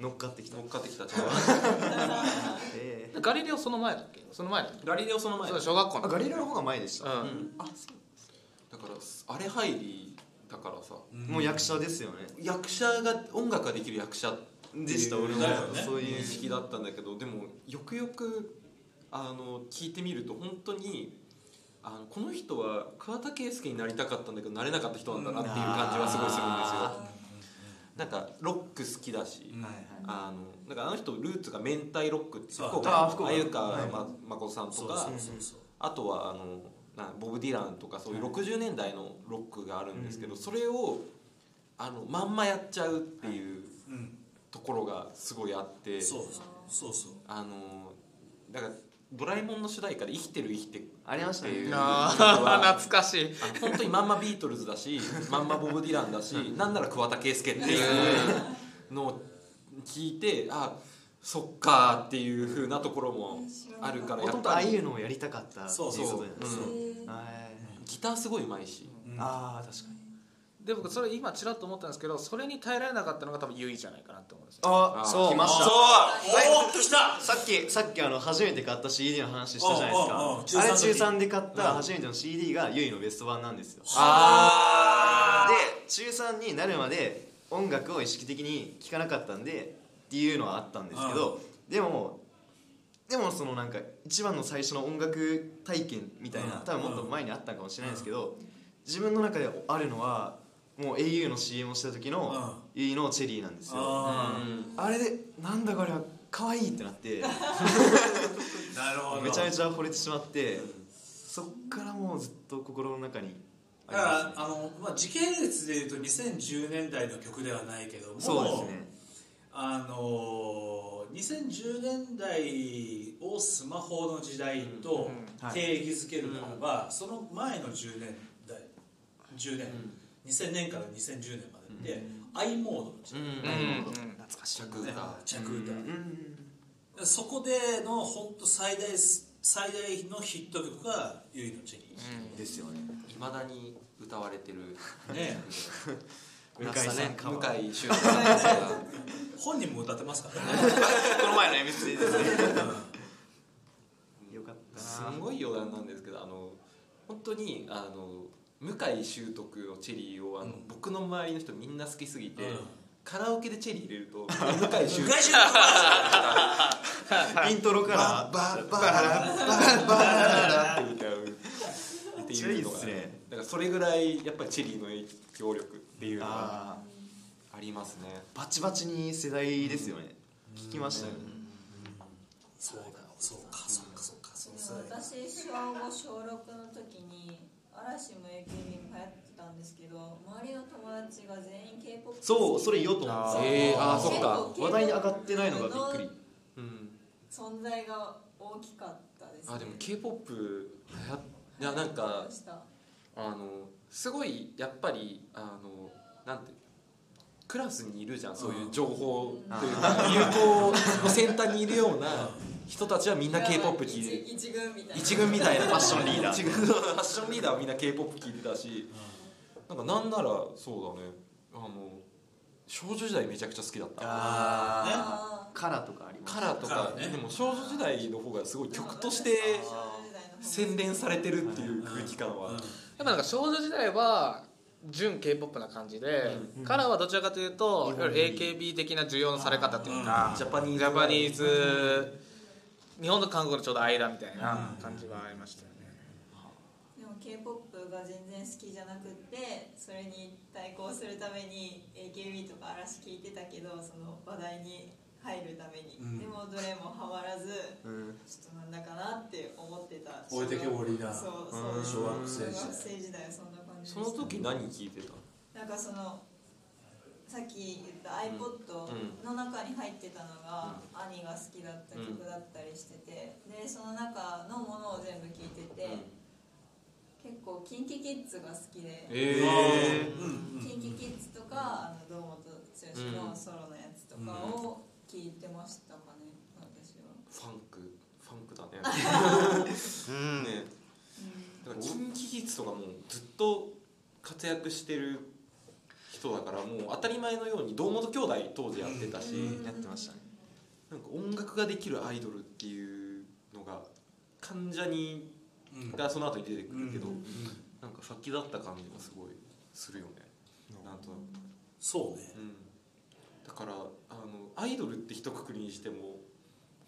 乗っかってきた。乗っかってきた。ちょうええガリレオその前だっけ？その前だっけ？どガリレオその前そうだ小学校のあガリレオの方が前でした。うん。うん。だからあれ入りだからさ。もう役者ですよね。役者が音楽ができる役者でした俺も。そういう。認識だったんだけどでもよくよくあの聞いてみると本当にあのこの人は桑田佳祐になりたかったんだけどなれなかった人なんだなっていう感じはすごいするんですよ。なんかロック好きだし、うん。あのなんかあの人ルーツが明太ロックってそう鮎川誠さんとかあとはあのなボブ・ディランとかそういう60年代のロックがあるんですけど、それをあのまんまやっちゃうっていううん。ところがすごいあって、そうそうそう。あのだから「ドラえもん」の主題歌で「生きてる生きてる」ありましたね。っていう。あ懐かしい。本当にまんまビートルズだし まんまボブ・ディランだしなんなら桑田佳祐っていうのを聞いてあそっかっていうふうなところもあるからもともとああいうのをやりたかったっていうそうねへー。はいギターすごい上手いし。ああ確かにで僕それ今ちらっと思ったんですけどそれに耐えられなかったのが多分ユイじゃないかなって思うんですよ。あそう。来ました。おーっときたさっきさっきあの初めて買った CD の話したじゃないですかあれ中中3で買った初めての CD がユイのベスト版なんですよあで中3になるまで音楽を意識的に聴かなかったんでっていうのはあったんですけどでもでもそのなんか一番の最初の音楽体験みたいなうん多分もっと前にあったかもしれないですけど自分の中であるのはもう au の CM をした時のユイのチェリーなんですよ。ああれでなんだこれは可愛いってなって。ー なるほど。めちゃめちゃ惚れてしまってそっからもうずっと心の中にあだからあの、まあ、時系列でいうと2010年代の曲ではないけどもそうですね。あの2010年代をスマホの時代と定義づけるならば、その前の10年代10年、2000年から2010年までって、i モードの時代、懐かしい着歌着歌、うん。そこでの本当最大最大のヒット曲が「ゆいのチェリですよね。いまだに歌われてる。ー」ね向井さん向井秀太さんが本人も歌ってますからね。この前の MC で。すねよかったすなごい余談なんですけどあの本当にあの向井秀徳のチェリーをあの、うん。僕の周りの人みんな好きすぎて、うん。カラオケでチェリー入れると 向井秀徳イントロから。バッバラバッバラって歌うっていうのめっちゃいいっがすねだからそれぐらいやっぱりチェリーの影響力っていうのがあありますねーバチバチに世代ですよね聞きましたよねそうだそうかそうかそうかそうでも私小5小6の時に嵐も AKB も流行ってたんですけど周りの友達が全員 K-POP そうそれ言おうと思ってた。えー。あーそっか。話題に上がってないのがびっくり。うん存在が大きかったです、ね、あでも k p o p 流行っいやなんかあのすごいやっぱりあのなんてクラスにいるじゃんそういう情報というか流行の先端にいるような人たちはみんな k p o p 聴いてる。一一軍みたいな。一軍みたいなファッションリーダー。一軍の。ファッションリーダーはみんな k p o p 聴いてたしなんかなんならそうだね。あの少女時代めちゃくちゃ好きだった。ああーカラーとかあります。カラーとか。ね。でも少女時代の方がすごい曲として洗練されてるっていう空気感はやっぱなんか少女時代は純 k p o p な感じで、カラーはどちらかというといわゆる AKB 的な需要のされ方っていうか、ジャパニーズジャパニーズ日本と韓国のちょうど間みたいな感じはありましたよね、でも k p o p が全然好きじゃなくってそれに対抗するために AKB とか嵐聞いてたけどその話題に入るために、うん。でもどれもハマらずうん。ちょっとなんだかなって思ってた。置いてけぼりなそうそう。うん小学生時代そんな感じでそした。の時何聴いてたなんかそのさっき言った iPod の中に入ってたのが、兄が好きだった曲だったりしてて、でその中のものを全部聴いてて、結構 KinKiKids が好きで、えうん。うん KinKiKids とかあの堂本剛のソロのやつとかを聴いてましたかね私は。ファンクファンクだね。うん。ねだからキンキキッズとかもうずっと活躍してる人だからもう当たり前のように堂本兄弟当時やってたし、うんやってましたね。なんか音楽ができるアイドルっていうのが関ジャニうんがその後に出てくるけど、うんなんか先だった感じがすごいするよね。なんとなく、そうね。うん、だからあのアイドルって一括りにしても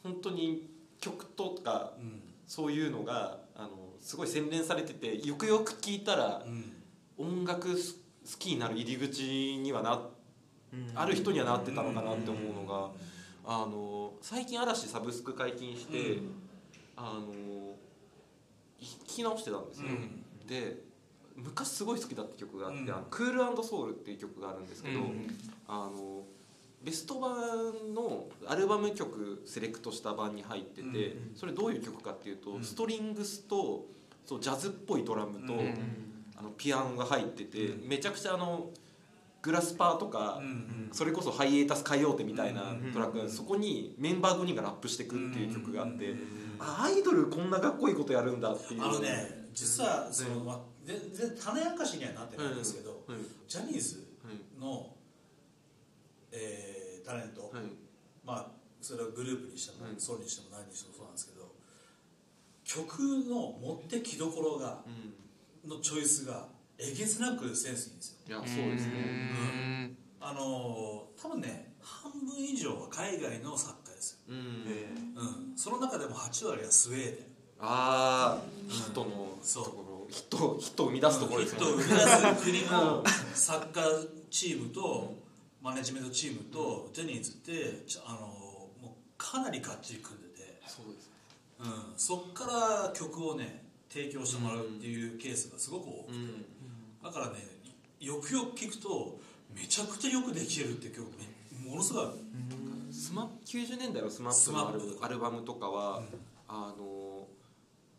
本当に曲とかうん。そういうのがあのすごい洗練されててよくよく聞いたらうん。音楽す好きになる入り口にはなある人にはなってたのかなって思うのがあの最近嵐サブスク解禁して、あの聞き直してたんですよ、で昔すごい好きだった曲があって「うん。あのクールソウル」っていう曲があるんですけど、うん。あのベスト版のアルバム曲セレクトした版に入ってて、うそれどういう曲かっていうと、うん。ストリングスとそうジャズっぽいドラムと、のピアノが入ってて、うん。めちゃくちゃあのグラスパーとか、うん。それこそハイエータスカイオーテみたいなうん。トラックがそこにメンバー5人がラップしていくっていう曲があって、うん。あアイドルこんなかっこいいことやるんだっていう。あのね実はその、ま全然種明かしにはなってないんですけど、うん。ジャニーズの、えータレント、はいまあそれはグループにしても、うん。ソロにしても何にしてもそうなんですけど曲の持ってきどころが、のチョイスがえげつなくセンスいいんですよ。いやそうですね。あのー多分ね半分以上は海外の作家ですよ、うん。うん、その中でも8割はスウェーデン。ああヒットのそう。ところヒットヒットを生み出すところですね。ヒットを生み出す国のサッカーチームとマネジメントチームとジャニーズってあのもうかなりがっちり組んでて、そうですうん、そっから曲をね提供してもらうっていうケースがすごく多くて、うん。だからねよくよく聞くとめちゃくちゃよくできてるって曲ねものすごいスマ90年代のスマップのアルバムとかは、あの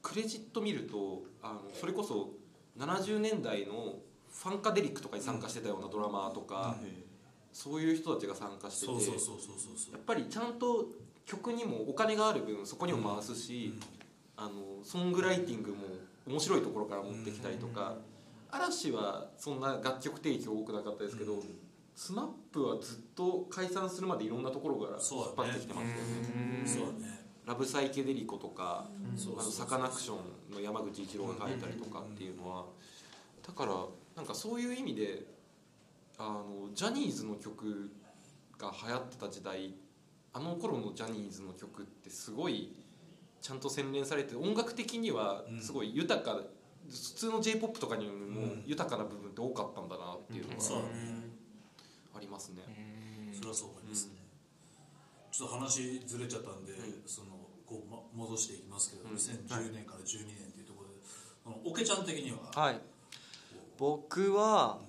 クレジット見るとあのそれこそ70年代のファンカデリックとかに参加してたようなドラマーとか、そういう人たちが参加しててやっぱりちゃんと曲にもお金がある分そこにも回すし、あのソングライティングも面白いところから持ってきたりとか、嵐はそんな楽曲提供多くなかったですけど、スマップはずっと解散するまでいろんなところから引っ張ってきてますよね。そうだね。ラブサイケデリコとか、あのサカナクションの山口一郎が書いたりとかっていうのはだからなんかそういう意味であのジャニーズの曲が流行ってた時代あの頃のジャニーズの曲ってすごいちゃんと洗練されて音楽的にはすごい豊か、普通の j p o p とかにも豊かな部分って多かったんだなっていうのがありますね。それはそう思いますね、ちょっと話ずれちゃったんで、そのこう、ま、戻していきますけど、うん。2010年から12年っていうところでそのオケちゃん的には、はい。僕は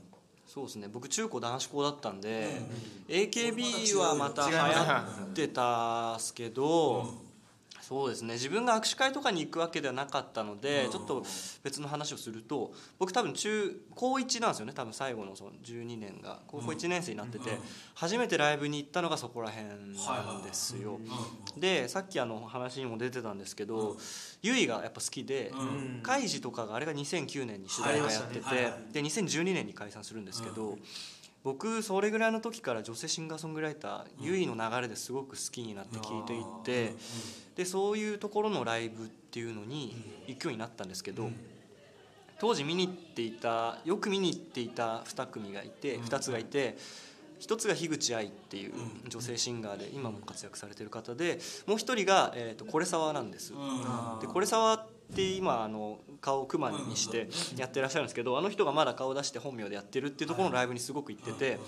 そうですね。僕中高男子校だったんで、AKB はまた流行ってたっすけど、そうですね。自分が握手会とかに行くわけではなかったので、うん。ちょっと別の話をすると僕多分中高1なんですよね。多分最後のその12年が。高校1年生になってて、うん。初めてライブに行ったのがそこら辺なんですよ、でさっきあの話にも出てたんですけど、ゆいがやっぱ好きで、うん。カイジとかがあれが2009年に主題歌やってて、はいはいはい。で2012年に解散するんですけど、僕それぐらいの時から女性シンガーソングライター、ゆいの流れですごく好きになって聴いていって、でそういうところのライブっていうのに行くようになったんですけど、当時見に行っていたよく見に行っていた2組がいて、2つがいて一つが樋口愛っていう女性シンガーで今も活躍されてる方でもう一人が、えー、とこれ沢なんです。でこれ沢って今あの顔をクマにしてやってらっしゃるんですけどあの人がまだ顔を出して本名でやってるっていうところのライブにすごく行ってて。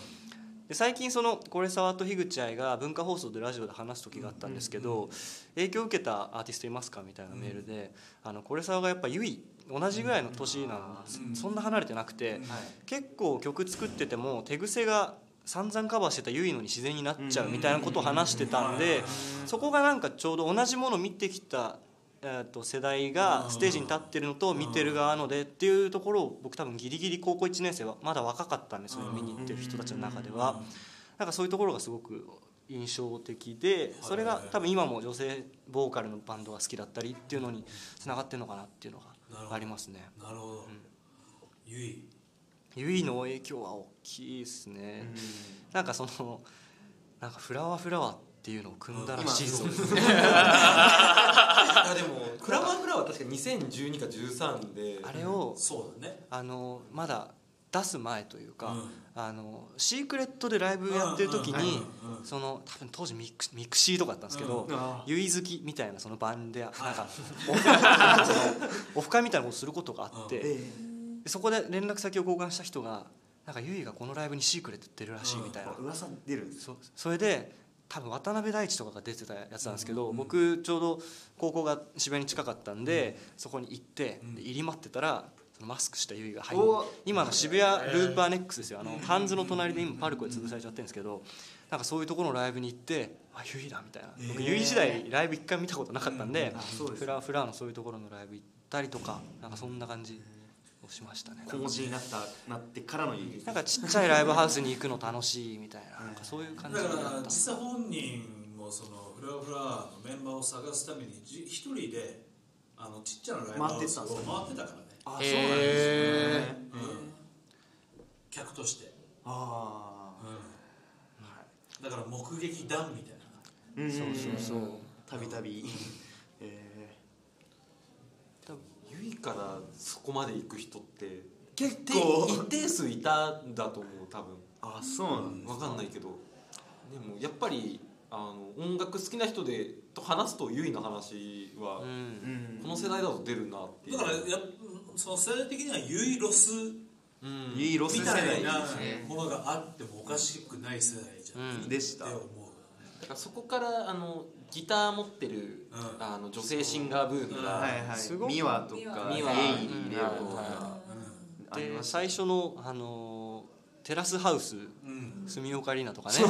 で最近そのこれ沢と樋口愛が文化放送でラジオで話す時があったんですけど影響を受けたアーティストいますかみたいなメールであのこれ沢がやっぱゆい同じぐらいの年なんです。そんな離れてなくて結構曲作ってても手癖が散々カバーしてたゆいのに自然になっちゃうみたいなことを話してたんでそこがなんかちょうど同じものを見てきたえー、と世代がステージに立ってるのと見てる側のでっていうところを僕多分ギリギリ高校1年生はまだ若かったんですよね見に行ってる人たちの中では。なんかそういうところがすごく印象的でそれが多分今も女性ボーカルのバンドが好きだったりっていうのにつながってるのかなっていうのがありますね。なるほど、ゆい。ゆいの影響は大きいですね。なんかそのなんかフラワーフラワーっていうのを組んだらしいぞ。あ でもフラワーフラワーは確か2012か13であれをそうだね。あのまだ出す前というか、うん。あのシークレットでライブやってる時に、うんうんその多分当時ミク mixi とかだったんですけど、うん。 YUI好きみたいなその版でなんかオフ会みたいなことすることがあって、でそこで連絡先を交換した人がなんか YUIがこのライブにシークレット出るらしいみたいな、噂出るんですそうそれで多分渡辺大地とかが出てたやつなんですけど、僕ちょうど高校が渋谷に近かったんで、そこに行って、で入り待ってたらマスクしたゆいが入って今の渋谷ループアネックスですよ。あのハンズの隣で今パルコで潰されちゃってるんですけどなんかそういうところのライブに行ってあゆいだみたいな。僕ゆい時代ライブ一回見たことなかったんで、フラフラのそういうところのライブ行ったりとかなんかそんな感じをしましたね。小文字になったなってからのなんかちっちゃいライブハウスに行くの楽しいみたいななんかそういう感じだかだったら実際本人もそのフラフラのメンバーを探すためにじ一人であのちっちゃなライブハウスを回ってたからね。あへうん客として、あうん。だから目撃談みたいな。あうん。そうそうそう。たびたびえゆいからそこまで行く人って結構。一定数いたんだと思う多分。あそうなん分かんないけど。でもやっぱりあの音楽好きな人でと話すとゆいの話は、この世代だと出るなっていう。だからやっその世代的にはユイロスうん。いいロスみ世代たいなものがあってもおかしくない世代じゃん、うん。でしたって思う。だからそこからあのギター持ってる、うん。あの女性シンガーブームが、はいはい。すごくミワとか。ミワエイリうんレオとはかありで最初の、あのーテラスハウスうん。住岡里奈とかね。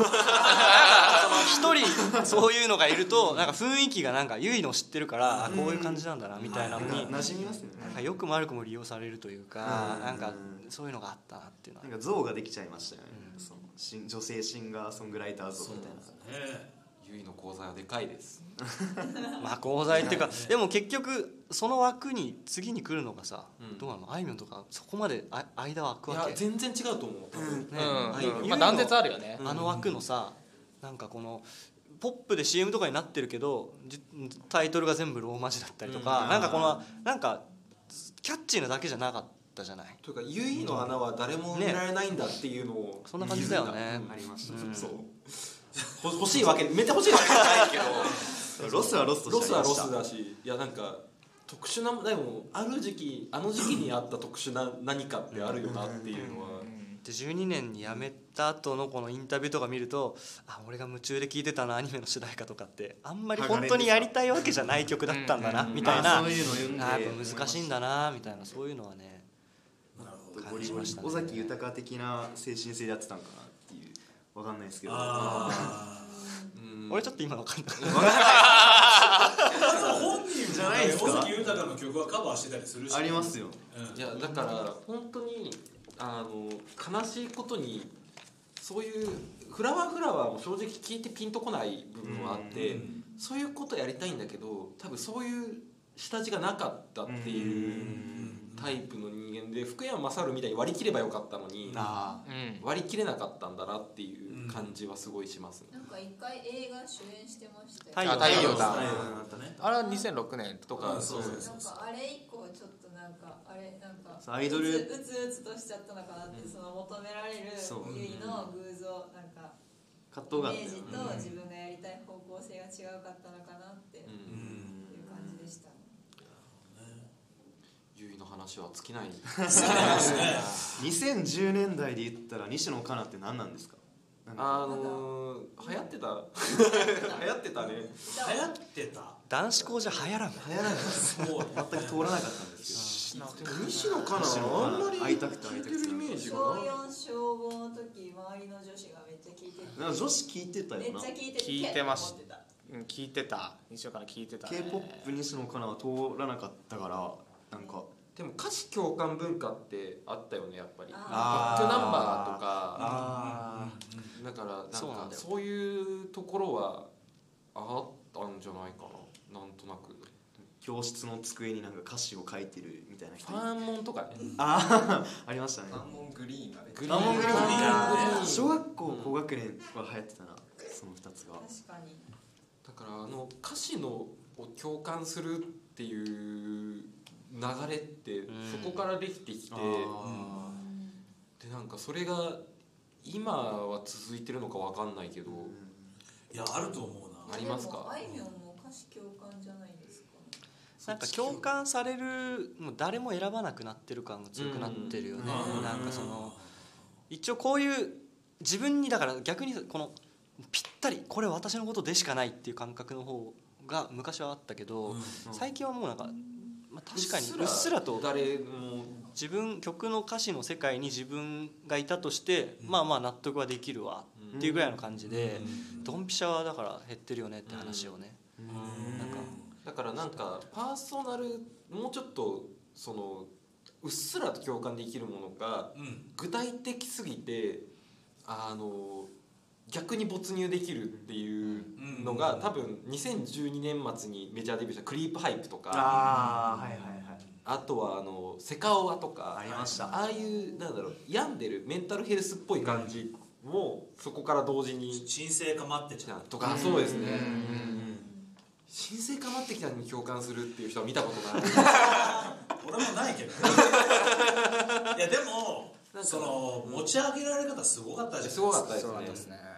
一人そういうのがいるとなんか雰囲気がなんかゆいの知ってるからあこういう感じなんだなみたいなのに馴染みますよねなんかよくも悪くも利用されるというかうん。なんかそういうのがあったなっていうのは。なんか像ができちゃいましたよね。その女性シンガーソングライター像みたいな。ねゆいの講座はでかいです。まあ功罪っていうかでも結局その枠に次に来るのがさうん。どうなの？あいみょんとかそこまであ間は空いくわけ。や全然違うと思う多分、ね。うん。あゆまあ断絶あるよね。あの枠のさなんかこのポップで CM とかになってるけどじタイトルが全部ローマ字だったりとか、うん。なんかこのなんかキャッチーなだけじゃなかったじゃない？というか YUIの穴は誰も埋められないんだっていうのを、そんな感じだよね。ありましたう。んそうほ欲しいわけめっちゃ欲しいわけじゃないけど。ロスはロスとロスはロスだしいやなんか特殊なでもある時期あの時期にあった特殊な何かってあるよなっていうのは。で12年に辞めた後のこのインタビューとか見るとあ俺が夢中で聴いてたなアニメの主題歌とかってあんまり本当にやりたいわけじゃない曲だったんだなうんみたいな。あそういうの読んであやっぱ難しいんだなみた。いなそういうのはねなるほど。感じましたね。尾崎豊的な精神性でやってたんかなわかんないですけど。俺ちょっと今分かんない。本人じゃないですか？尾崎豊の曲はカバーしてたりするし。ありますよ。うん。いやだから本当にあの悲しいことにそういうフラワーフラワーも正直聞いてピンとこない部分はあって、うん。そういうことやりたいんだけど多分そういう下地がなかったっていうタイプの人間で福山雅治みたいに割り切ればよかったのに割り切れなかったんだなっていう感じはすごいしますね。なんか一回映画主演してましたよ。太陽あ太陽だ。太陽だったねあれは2006年とかあれ以降ちょっとなんかあれなんかアイドル。うつうつうつとしちゃったのかなって、その求められるゆいの偶像なんかイ葛藤があったよ。メージと自分がやりたい方向性が違うかったのかなって。いううん感じでした、ゆいの話は尽きない。2010年代で言ったら西野カナって何なんですか？あのー、流行ってた。流行ってたね。流行ってた？男子校じゃ流行らん。流行らないそう全く通らなかったんですけど西野カナあんまり会いたくて会いたくて聞いてるイメージが。小ない4小5の時周りの女子がめっちゃ聞いてて。女子聞いてためっよなちゃ聞いてて聞いてました。うん聞いてた。西尾から聞いてたね。K p o p 西野カナは通らなかったからなんかでも歌詞共感文化ってあったよねやっぱり。バあックナンバーとか。あだからなんかそういうところはあったんじゃないかな。なんとなく。教室の机になんか歌詞を書いてるみたいな人。ファンモンとかね。ああ ありましたね。アンモングリーンがね。グリアン。モングリーン。グリーン。小学校高学年は流行ってたなその2つが。確かに。だからあの歌詞のを共感するっていう流れってうん。そこからできてきてあでなんかそれが今は続いてるのかわかんないけどいやあると思うな。ありますか？あいみょんも歌詞共感じゃないですか。なんか共感されるもう誰も選ばなくなってる感が強くなってるよね、うん。なんかその一応こういう自分にだから逆にこのぴったりこれ私のことでしかないっていう感覚の方が昔はあったけど、うん。最近はもうなんか、まあ、確かに。うっすらと誰も自分曲の歌詞の世界に自分がいたとして、まあまあ納得はできるわっていうぐらいの感じで、ドンピシャはだから減ってるよねって話をね、なんか。だからなんかパーソナルもうちょっとそのうっすらと共感できるものがうん。具体的すぎてあの逆に没入できるっていうのが多分2012年末にメジャーデビューしたクリープハイプとか。ああはいはいはい。あとはあのセカオワとか。ありました。ああいうなんだろう病んでるメンタルヘルスっぽい感じもそこから同時に。鎮静化待ってちゃう。とかそうですね。神聖かまってきたのに共感するっていう人は見たことない。俺もないけどね。いやでもなんか。その持ち上げられ方すごかったじゃないですすごかったですね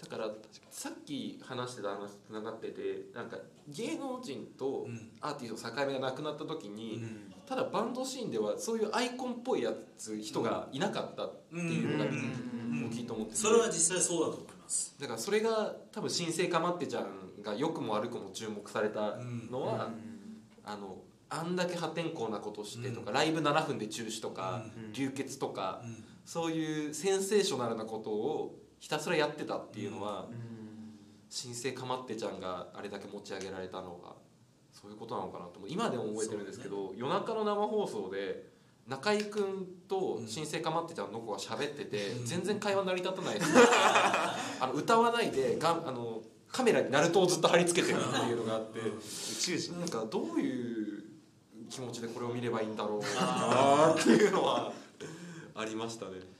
だからさっき話してた話とつながっててなんか芸能人とうん。アーティストの境目がなくなった時に、うん。ただバンドシーンではそういうアイコンっぽいやつ人がいなかったっていうのが大きいと思ってて。それは実際そうだと思います。だからそれが多分新生かまってちゃんが良くも悪くも注目されたのは、あのあんだけ破天荒なことしてとか、ライブ7分で中止とか、流血とか、うん。そういうセンセーショナルなことをひたすらやってたっていうのは、新生かまってちゃんがあれだけ持ち上げられたのがそういうことなのかなと今でも覚えてるんですけど、夜中の生放送で中居君と新生かまってちゃんの子が喋ってて、全然会話成り立たないです。あの歌わないでがあのカメラにナルトをずっと貼り付けてるっていうのがあって宇宙人なんかどういう気持ちでこれを見ればいいんだろう。なっていうのはありましたね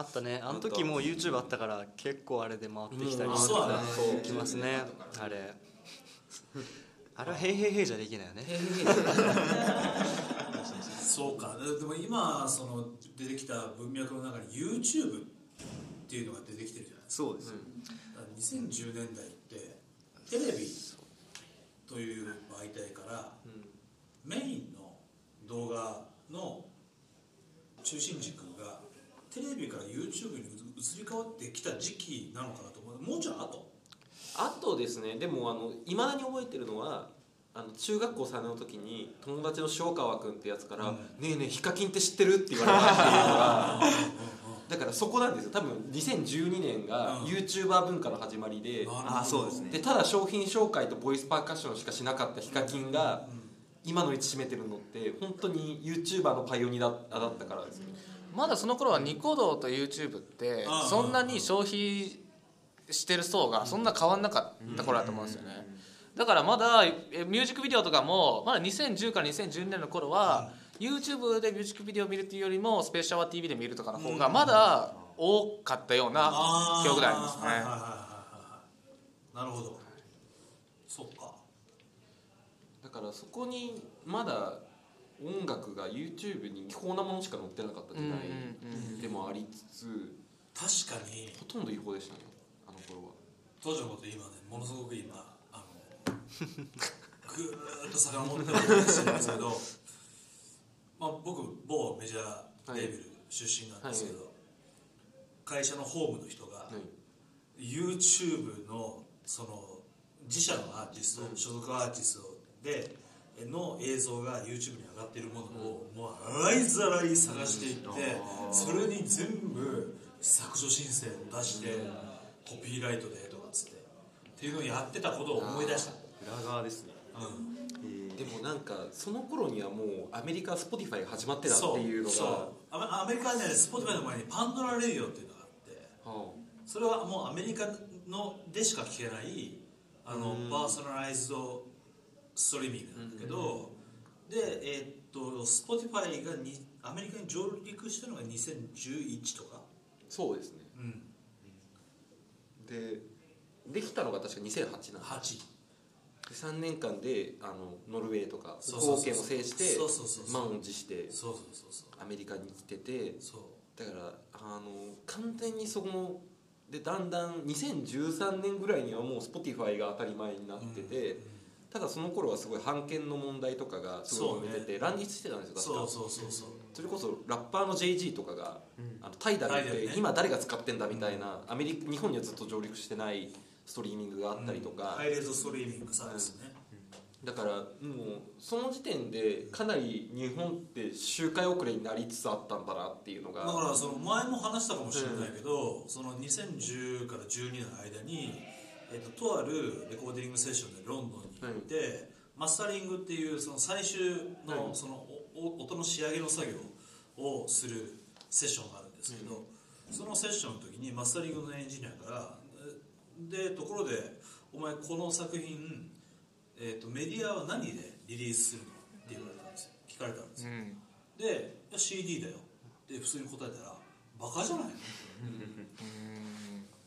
あったね。あの時もう YouTube あったから結構あれで回ってきたりうん。あそうだね。そうきますね。あれ。あれは「へいへいへい」じゃできないよねそうか。でも今その出てきた文脈の中に YouTube っていうのが出てきてるじゃない。ですかそうです、だから2010年代ってテレビという媒体からメインの動画の中心軸がテレビから YouTube に移り変わってきた時期なのかなと思う。もうちょい後？あとですね。でもあのいまだに覚えてるのはあの中学校3年の時に友達の塩川君ってやつから「ねえねえヒカキンって知ってる?」って言われたっていうのがだからそこなんですよ。多分2012年がうん。YouTuber 文化の始まりで。あそうですね。でただ商品紹介とボイスパーカッションしかしなかったヒカキンが今の位置占めてるのって本当に YouTuber のパイオニアだったからですよまだその頃はニコ動と YouTube ってそんなに消費してる層がそんな変わんなかった頃だと思うんですよね。だからまだえミュージックビデオとかもまだ2010から2012年の頃は YouTube でミュージックビデオを見るっていうよりもスペシャル TV で見るとかの方がまだ多かったような記憶でありますね。なるほど。そっか。だからそこにまだ音楽が YouTube に違法なものしか載ってなかった時代でもありつつ確かに。ほとんど違法でしたねあの頃は。当時のこと今ねものすごく今あのぐーっと遡って話してるんですけど、まあ、僕某メジャーレーベル出身なんですけど、会社のホームの人が、はい。YouTube のその自社のアーティスト、所属アーティストでの映像が YouTube に上がっているものを、もう洗いざらい探していって、それに全部削除申請を出して、コピーライトでとかっつってっていうのをやってたことを思い出した、裏側ですね。うん。でもなんかその頃にはもうアメリカ Spotify が始まってたっていうのが。アメリカはね Spotify の前にパンドラレディオっていうのがあってはそれはもうアメリカのでしか聞けないあのパーソナライズドストリーミングなんだけど、でえーっと Spotify がにアメリカに上陸したのが2011とか、あそうですね。うん、でできたのが確か2008なんで8 3年間であのノルウェーとかそうそうそう合計も制して満を持してアメリカに来ててだからあの完全にそこのでだんだん2013年ぐらいにはもう Spotify が当たり前になってて、ただその頃はすごい版権の問題とかがすごい出てて、乱立してたんですよそうそうそうそう。それこそラッパーの JG とかが、あのタイダルって今誰が使ってんだみたいな、アメリカ日本にはずっと上陸してないストリーミングがあったりとか、ハイレゾストリーミングサービスね、だからもうその時点でかなり日本って周回遅れになりつつあったんだなっていうのが。だからその前も話したかもしれないけど、その2010から12の間に、えっととあるレコーディングセッションでロンドンに行って、マスタリングっていうその最終のそのおお音の仕上げの作業をするセッションがあるんですけど、そのセッションの時にマスタリングのエンジニアからでところでお前この作品、えー、とメディアは何でリリースするのって言われたんですよ。聞かれたんですよ、うん。で CD だよ。って普通に答えたらバカじゃないの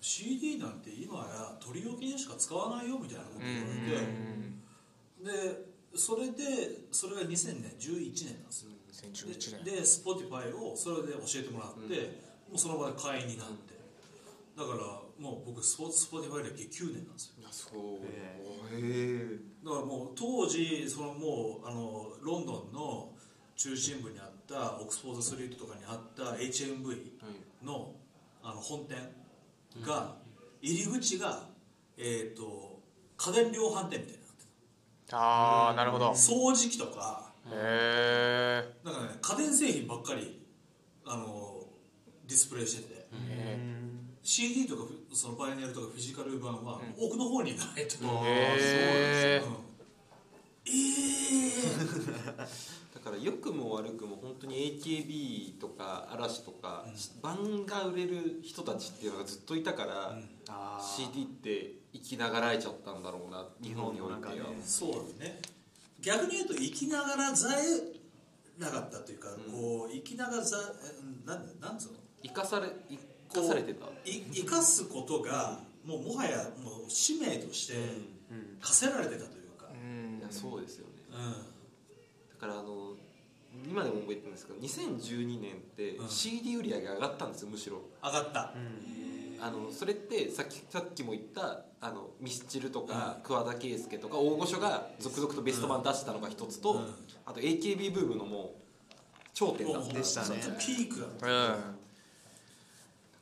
？CD なんて今や取り置きにしか使わないよみたいなこと言われてでそれでそれが2011年なんですよ。2011年。でで Spotify をそれで教えてもらって、もうその場で会員になって、だからもう僕スポ Spotify 歴9年なんですよ。そう。へえ。だからもう当時そのもうあのロンドンの中心部にあったオックスフォードストリートとかにあった HMV のあの本店が、入り口が、えー、と家電量販店みたいになああなるほど。た掃除機とか。へえなんかね家電製品ばっかりあのディスプレイしてて。CD とかフそのパイネルとかフィジカル版は奥の方にないと、へえうんえー。だから良くも悪くも本当に AKB とか嵐とか、版が売れる人たちっていうのがずっといたから、あ CD って生きながらえちゃったんだろうな日本においては、日本の中でそうだね。逆に言うと生きながらざえなかったというか、こう生きながらざえなんなんつうの？生かされ生かされてた。い生かすことがもうもはやもう使命として課せられてたというか、うん。いやそうですよね。うん。だからあの今でも覚えてるんですけど2012年ってうん。CD 売り上げ上がったんですよむしろ。上がった、あのそれってさっきさっきも言ったあのミスチルとか、桑田佳祐とか大御所が続々とベスト版出したのが一つと、うん。あと AKB ブームのもう頂点だった。でしたねピークだった、うん。だ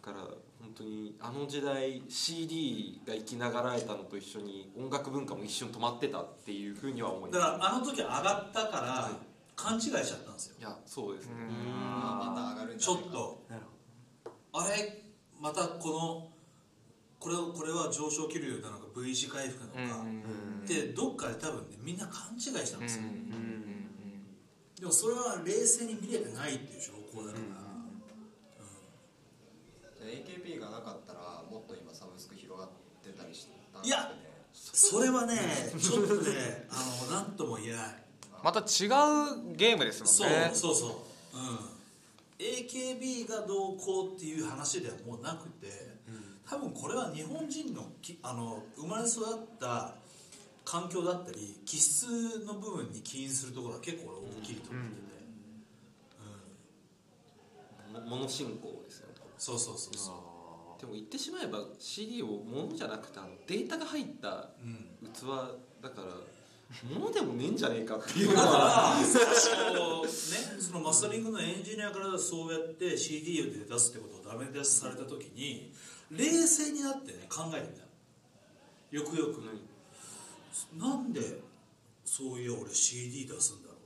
から本当にあの時代 CD が生きながらえたのと一緒に音楽文化も一瞬止まってたっていうふうには思いまだからあの時上がったから勘違いしちゃったんですよ。すいやそうですね、また上がるんじちゃないかょっとあれまたこのこれこれは上昇気流なのか V 字回復なのか、ってどっかで多分ねみんな勘違いしたんですよ、でもそれは冷静に見れてないっていう証拠だから、AKB がなかったらもっと今サブスク広がってたりしたんいやそれはねちょっとね あの何とも言えない。また違うゲームですそもんね。うそうそう、うん、AKB がどうこうっていう話ではもうなくて、多分これは日本人のきあの生まれ育った環境だったり気質の部分に起因するところは結構大きいと思ってて、うん。も物信仰ですよね。そうそうそうそう。でも言ってしまえば CD を物じゃなくてあのデータが入ったうん器だから物でもねえんじゃねえかっていうのは。らそうねそのマスタリングのエンジニアからそうやって CD で出すってことをダメ出しされた時に冷静になってね考えるんだよよくよく、なんでそういう俺 CD 出すんだろう。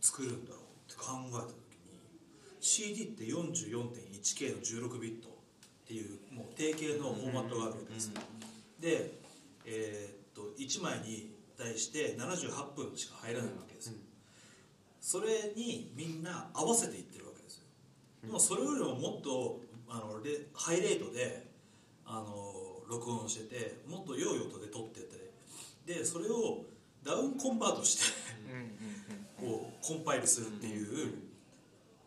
作るんだろうって考えた時に CD って 44.1K の16ビットっていうもう定型のフォーマットがあるわけです、で、えーっと1枚に対して78分しか入らないわけです。よ、それにみんな合わせていってるわけですよ。でもそれよりももっとあのレハイレートであの録音しててもっと良い音で撮っててでそれをダウンコンバートしてこうコンパイルするっていう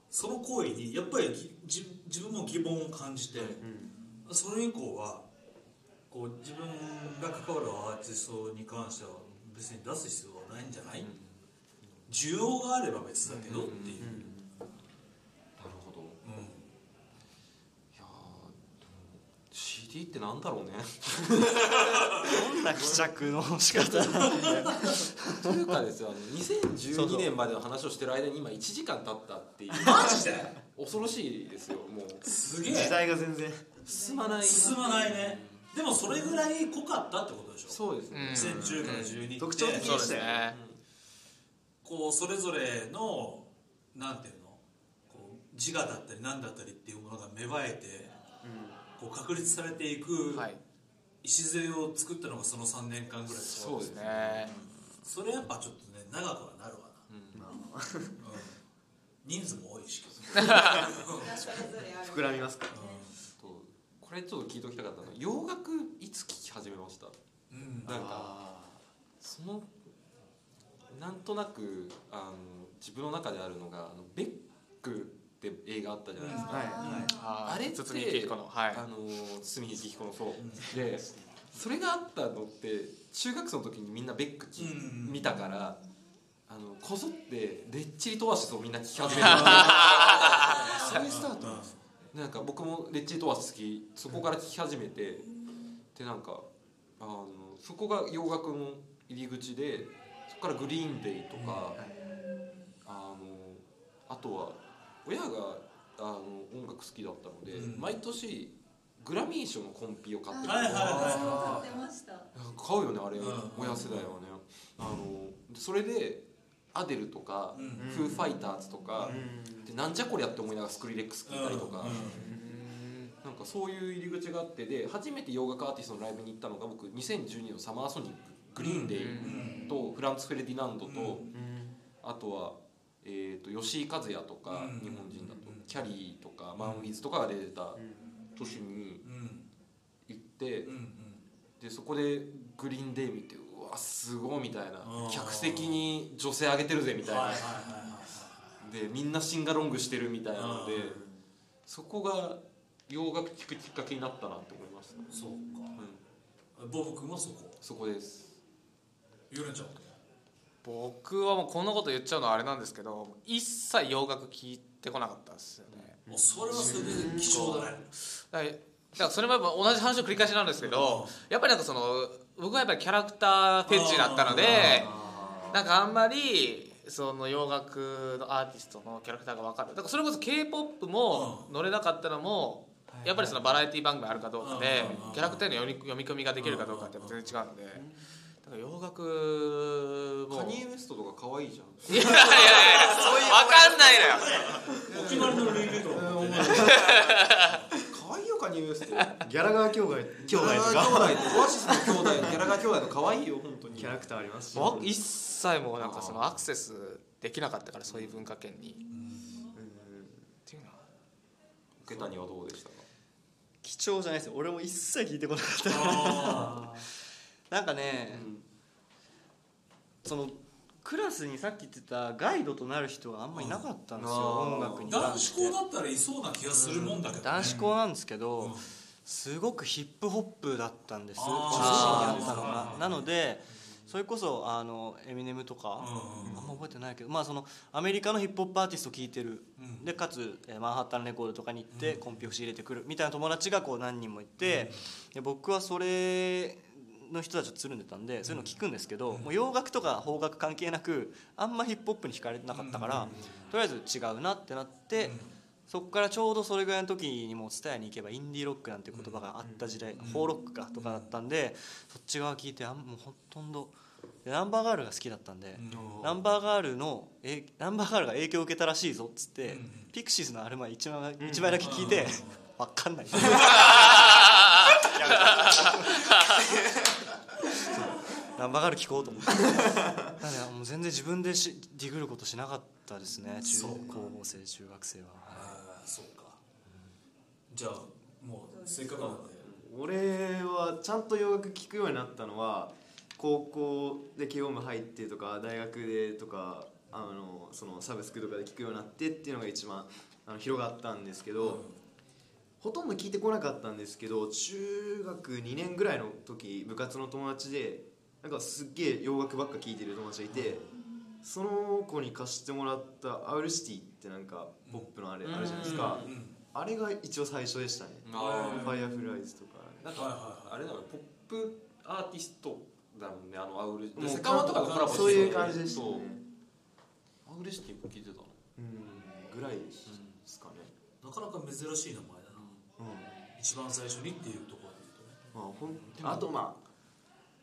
その行為にやっぱり自分も疑問を感じてそれ以降はこう自分が関わるアーティストに関しては別に出す必要はないんじゃない？需要があれば別だけどっていう、なるほど。うん。いやーでも CD ってなんだろうね。どんな希着の仕方？なんだよというかですよあの2012年までの話をしてる間に今1時間経ったっていう。マジで？恐ろしいですよもう。すげえ。時代が全然。進まない。進まないねでもそれぐらい濃かったってことでしょ？そうですね、2010から12って特徴的そうででしたよすねこうそれぞれのなんていうのこう自我だったり何だったりっていうものが芽生えて、こう確立されていくはい。礎を作ったのがその3年間ぐらいそうですね。ねそれやっぱちょっとね長くはなるわな、うん。人数も多いし。膨らみますかとこれちょっと聞いておきたかったの。は洋楽いつ聴き始めました？うん。なんか。そのなんとなくあの自分の中であるのがあのベックって映画あったじゃないですか、はいああれって堤幸彦の。はい。あの堤幸彦のそう。でそれがあったのって中学生の時にみんなベックきうん。見たからあのこぞってレッチリとオアシスをみんな聴き始めた なんか僕もレッチリとオアシス好き。そこから聴き始めて。でなんかあのそこが洋楽の入り口でそこからグリーンデイとか、あのあとは親があの音楽好きだったので、うん。毎年グラミー賞のコンピを買ってくはいはいは買ってました。買うよねあれ、うん。親世代はね。あのそれでアデルとか、うん。フーファイターズとか、でなんじゃこりゃって思いながらスクリレックス聞いたりとか、なんかそういう入り口があってで初めて洋楽アーティストのライブに行ったのが僕2012のサマーソニックグリーンデイとフランツ・フェルディナンドと、あとは、えー、と吉井和也とか、うん。日本人だと、キャリーとかマン・ウィズとかが出てた年にうん。行って、でそこでグリーンデイ見てうわすごいみたいな。うん。客席に女性上げてるぜみたいな、はいはいはいはいでみんなシンガロングしてるみたいなので、うん。そこが洋楽聴くきっかけになったなって思いました、そうか。うん、ボブ君はそこ？そこです。ゆるちゃん僕はもうこんなこと言っちゃうのはあれなんですけど一切洋楽聴いてこなかったですよね。もうそれはそれで貴重だね。だからだからそれもやっぱ同じ話の繰り返しなんですけどやっぱりなんかその僕はやっぱりキャラクターフェッチだったのでなんかあんまりその洋楽のアーティストのキャラクターが分かる。だからそれこそ k p o p も乗れなかったのもやっぱりそのバラエティ番組あるかどうかでキャラクターの読み読み込みができるかどうかって全然違うので。だから洋楽も。カニエ・ウエストとか可愛いじゃん。いやいやいや分かんないのよ。お決まりのルイ・ヴィトン可愛いよカニエ・ウエストギャラガー兄弟兄弟とラガー兄弟かオアシスの兄弟ギャラガー兄弟の可愛いよ本当に。キャラクターありますし。わ一切もうなんかそのアクセスできなかったからそういう文化圏に。っていうのは受け谷はどうでしたか？貴重じゃないですよ。俺も一切聞いてこなかった。あ なんかね、そのクラスにさっき言ってたガイドとなる人があんまいなかったんですよ、うん音楽に男子校だったらいそうな気がするもんだけどね。男子校なんですけど、うんすごくヒップホップだったんです中心にあったのが。なのでそれこそあのエミネムとか、うんうんあんま覚えてないけど、まあ、そのアメリカのヒップホップアーティスト聴いてる、うん。でかつえーマンハッタンレコードとかに行って、コンピを仕入れてくるみたいな友達がこう何人もいて、で僕はそれの人たちとつるんでたんでそういうの聞くんですけど、もう洋楽とか邦楽関係なくあんまヒップホップに惹かれてなかったから、とりあえず違うなってなって。そこからちょうどそれぐらいの時にもう蔦屋に行けばインディーロックなんて言葉があった時代、ホーロックかとかだったんでそっち側聞いてあんもうほとんどでナンバーガールが好きだったんで、ナンバーガールのえナンバーガールが影響を受けたらしいぞっつって、ピクシーズのアルバム一枚一枚だけ聞いて、わかんない ナンバーガール聞こうと思って。なのでもう全然自分でしディグることしなかったですね中高校生中学生は。あーそうか。じゃあもうせっかくなんで。俺はちゃんと洋楽聴くようになったのは高校で慶応部入ってとか大学でとかあのそのサブスクとかで聴くようになってっていうのが一番あの広がったんですけど、ほとんど聞いてこなかったんですけど中学2年ぐらいの時部活の友達でなんかすっげえ洋楽ばっか聴いてる友達がいて、その子に貸してもらった「アウルシティ」ってなんかポップのあれ、あるじゃないですか、うんあれが一応最初でしたね「あファイアフライズ」とかなんはいはい。かあれだろポップアーティストだもんねあのアウルもうセカマとかとコラボしてそういう感じでしたね。アウルシティも聞いてたの。うん。ぐらいですかね、なかなか珍しい名前だな。うん。一番最初にっていうところで言うとね。まあ、ほんあとまあ、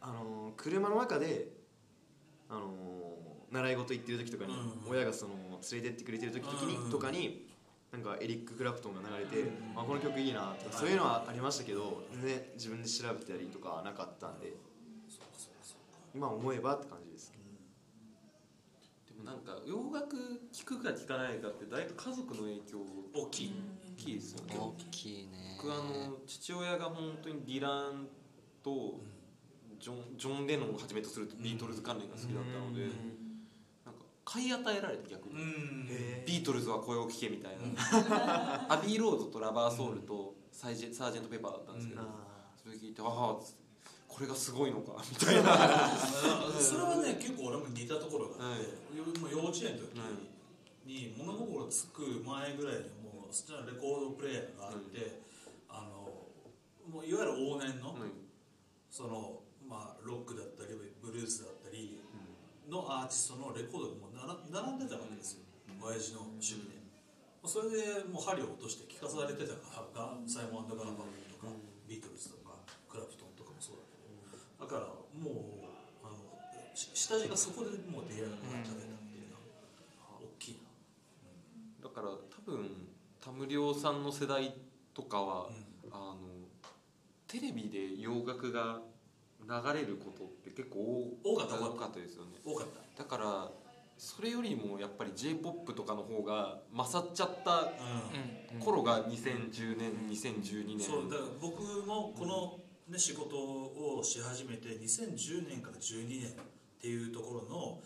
あのー車の中で、あのー習い事行ってる時とかに、うん親がその連れてってくれてる時時に、うんとかになんかエリック・クラプトンが流れて、あこの曲いいなとかそういうのはありましたけど全然自分で調べたりとかはなかったんで今思えばって感じです。でもなんか洋楽聴くか聴かないかって大体家族の影響大きい。大きいですよね。大きいね。僕あの父親が本当にディランとジョンジョン・レノンをはじめとするビートルズ関連が好きだったので、なんか買い与えられて逆に、うん。ビートルズはこれを聴けみたいな、アビー・ロードとラバー・ソウルとサイジェサージェント・ペッパーだったんですけど、それ聞いてああこれがすごいのかみたいな。それはね結構俺も似たところがあって、もう幼稚園の時に物心つく前ぐらいにもうそっちのレコードプレーヤーがあって、あのもういわゆる往年の、そのまあロックだったりブルースだったりのアーティストのレコードがもう並んでたわけですよ、親父の趣味で、それでもう針を落として聴かされてたからがサイモンガーファンクとか、ビートルズとかクラプトンとかもそうだけど。だからもうあのし下地がそこでもう出会いが食べたっていうのは大きいな。だから多分田無良さんの世代とかは、あのテレビで洋楽が流れることって結構多かった。多かったですよね。多かった。だからそれよりもやっぱり j p o p とかの方が勝っちゃった頃が2010年2012年。そうだから僕もこの、ね、仕事をし始めて2010年から12年っていうところの、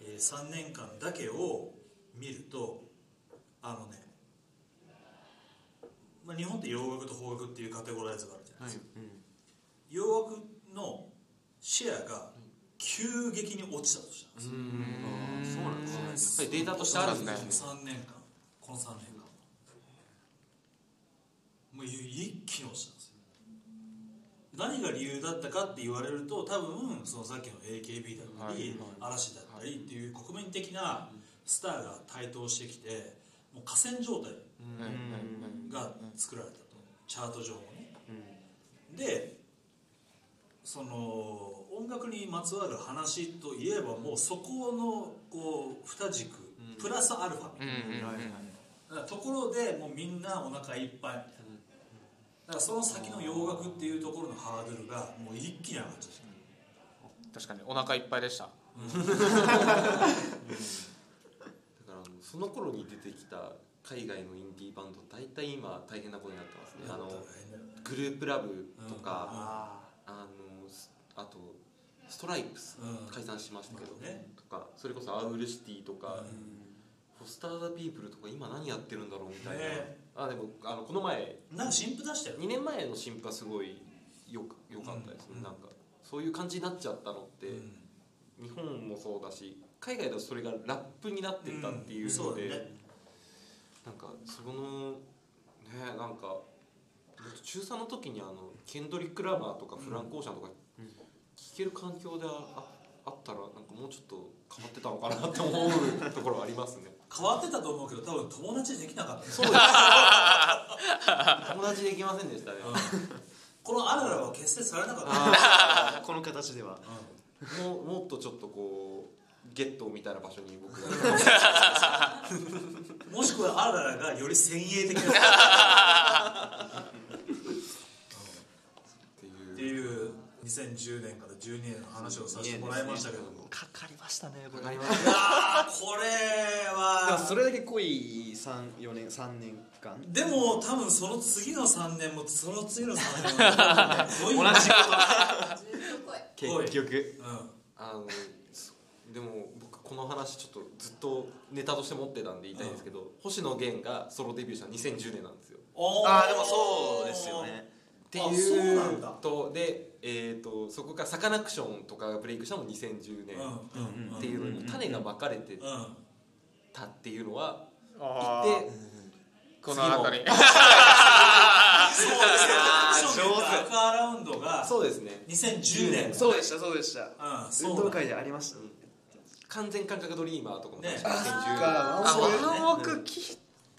えー3年間だけを見るとあのね、まあ、日本って洋楽と邦楽っていうカテゴライズがあるじゃないですか、洋楽のシェアが急激に落ちたとしたんですよ、そうなんですね。やっぱりデータとしてあるんですね。3年間。この3年間。もう一気に落ちたんですよ。何が理由だったかって言われると多分そのさっきの AKB だったり、嵐だったりっていう国民的なスターが台頭してきてもう河川状態が作られたと。チャート上もね、でその音楽にまつわる話といえばもうそこのこう二軸プラスアルファみたいな、ところでもうみんなお腹いっぱい。みたいな、だからその先の洋楽っていうところのハードルがもう一気に上がっちゃった。確かに。お腹いっぱいでした。だからその頃に出てきた海外のインディーバンド大体今大変なことになってますねあのグループラブとか、あのすあとストライプス、うん。解散しましたけど、ね。とかそれこそアウルシティとか、フォスター・ザ・ピープルとか今何やってるんだろうみたいな、ね。あでもあのこの前なんか新譜出したよ2年前の新譜はすごいよかよかったですね、なんかそういう感じになっちゃったのって、日本もそうだし海外だとそれがラップになってったっていうので、なんかそのねなんか僕中3の時にあのケンドリック・ラマーとかフランク・オーシャンとか聴ける環境でああったらなんかもうちょっと変わってたのかなって思うところはありますね。変わってたと思うけど多分友達できなかった。そうです。友達できませんでしたね、このアララは結成されなかった。この形では。もうもっとちょっとこうゲットみたいな場所に僕が。もしくはアララがより先鋭的な。っていう2010年から12年の話をさせてもらいましたけども、かかりましたねこれ。いやーこれでもはそれだけ濃い34年3年間。でも多分その次の3年もその次の3年も同じずっと結局。うん。あのそでも僕この話ちょっとずっとネタとして持ってたんで言いたいんですけど、星野源がソロデビューしたの2010年なんですよ。ああでもそうですよねっていうとで、えー、とそこからサカナクションとかがブレイクしたのも2010年っていうのに種がまかれてうん。たっていうのはあ言ってこの辺り。そうですよアクアラウンドがそうですね2010年そうでしたそうでした。うんそうだ運動会でありました。完全感覚ドリーマーとかもね確か2010あそうだよね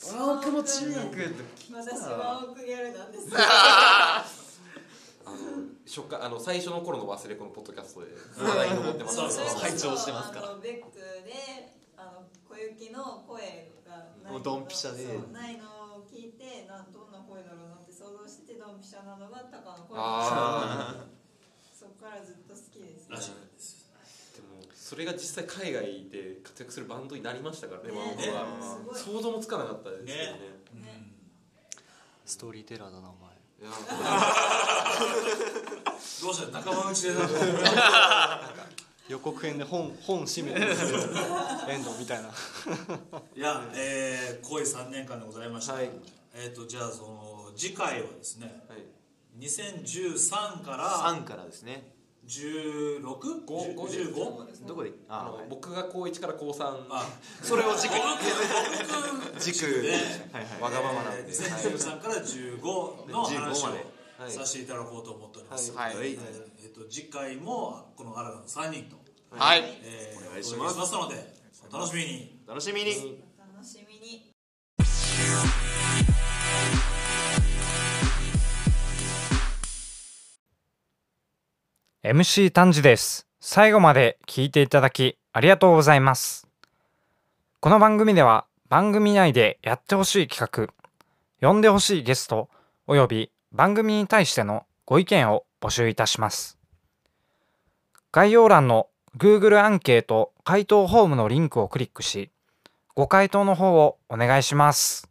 ワンオクきワンオクも中学私はオークギャルなんですあの初回あの最初の頃の忘れ子のポッドキャストで話題に上ってます。そうそうそう。拝聴してますからあのベックであの小雪の声がドンピシャで。ないのを聞いてなんどんな声だろうなって想像しててドンピシャなのがタカの声あそこからずっと好きです。らしいですそれが実際海外で活躍するバンドになりましたからねね。ワンオクは想像もつかなかったですけどね。ね。ストーリーテラーだなお前どうした仲間内で。予告編で本本閉めて遠藤 みたいな。いや、えー、濃い3年間でございました、はい。えっ、とじゃあその次回はですねはい。2013から。3からですね 16?15? どこで？あのあはい。僕が高1から高3あそれを軸に。軸。で、はいはい。わがままなんで。えー2013から15の話15まで。をさせていただこうと思っております、はい。えーえーと次回もこの新たな3人と、はい。えーお願いします。のでお楽しみに。楽しみに MC 丹治です。最後まで聞いていただきありがとうございます。この番組では番組内でやってほしい企画、呼んでほしいゲスト、および番組に対してのご意見を募集いたします。概要欄の Google アンケート回答フォームのリンクをクリックし、ご回答の方をお願いします。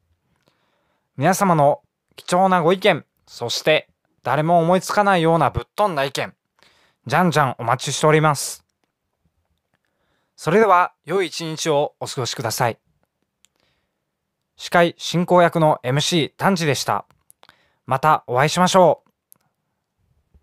皆様の貴重なご意見、そして誰も思いつかないようなぶっ飛んだ意見、じゃんじゃんお待ちしております。それでは良い一日をお過ごしください。司会進行役の MC 丹治でした。またお会いしましょう。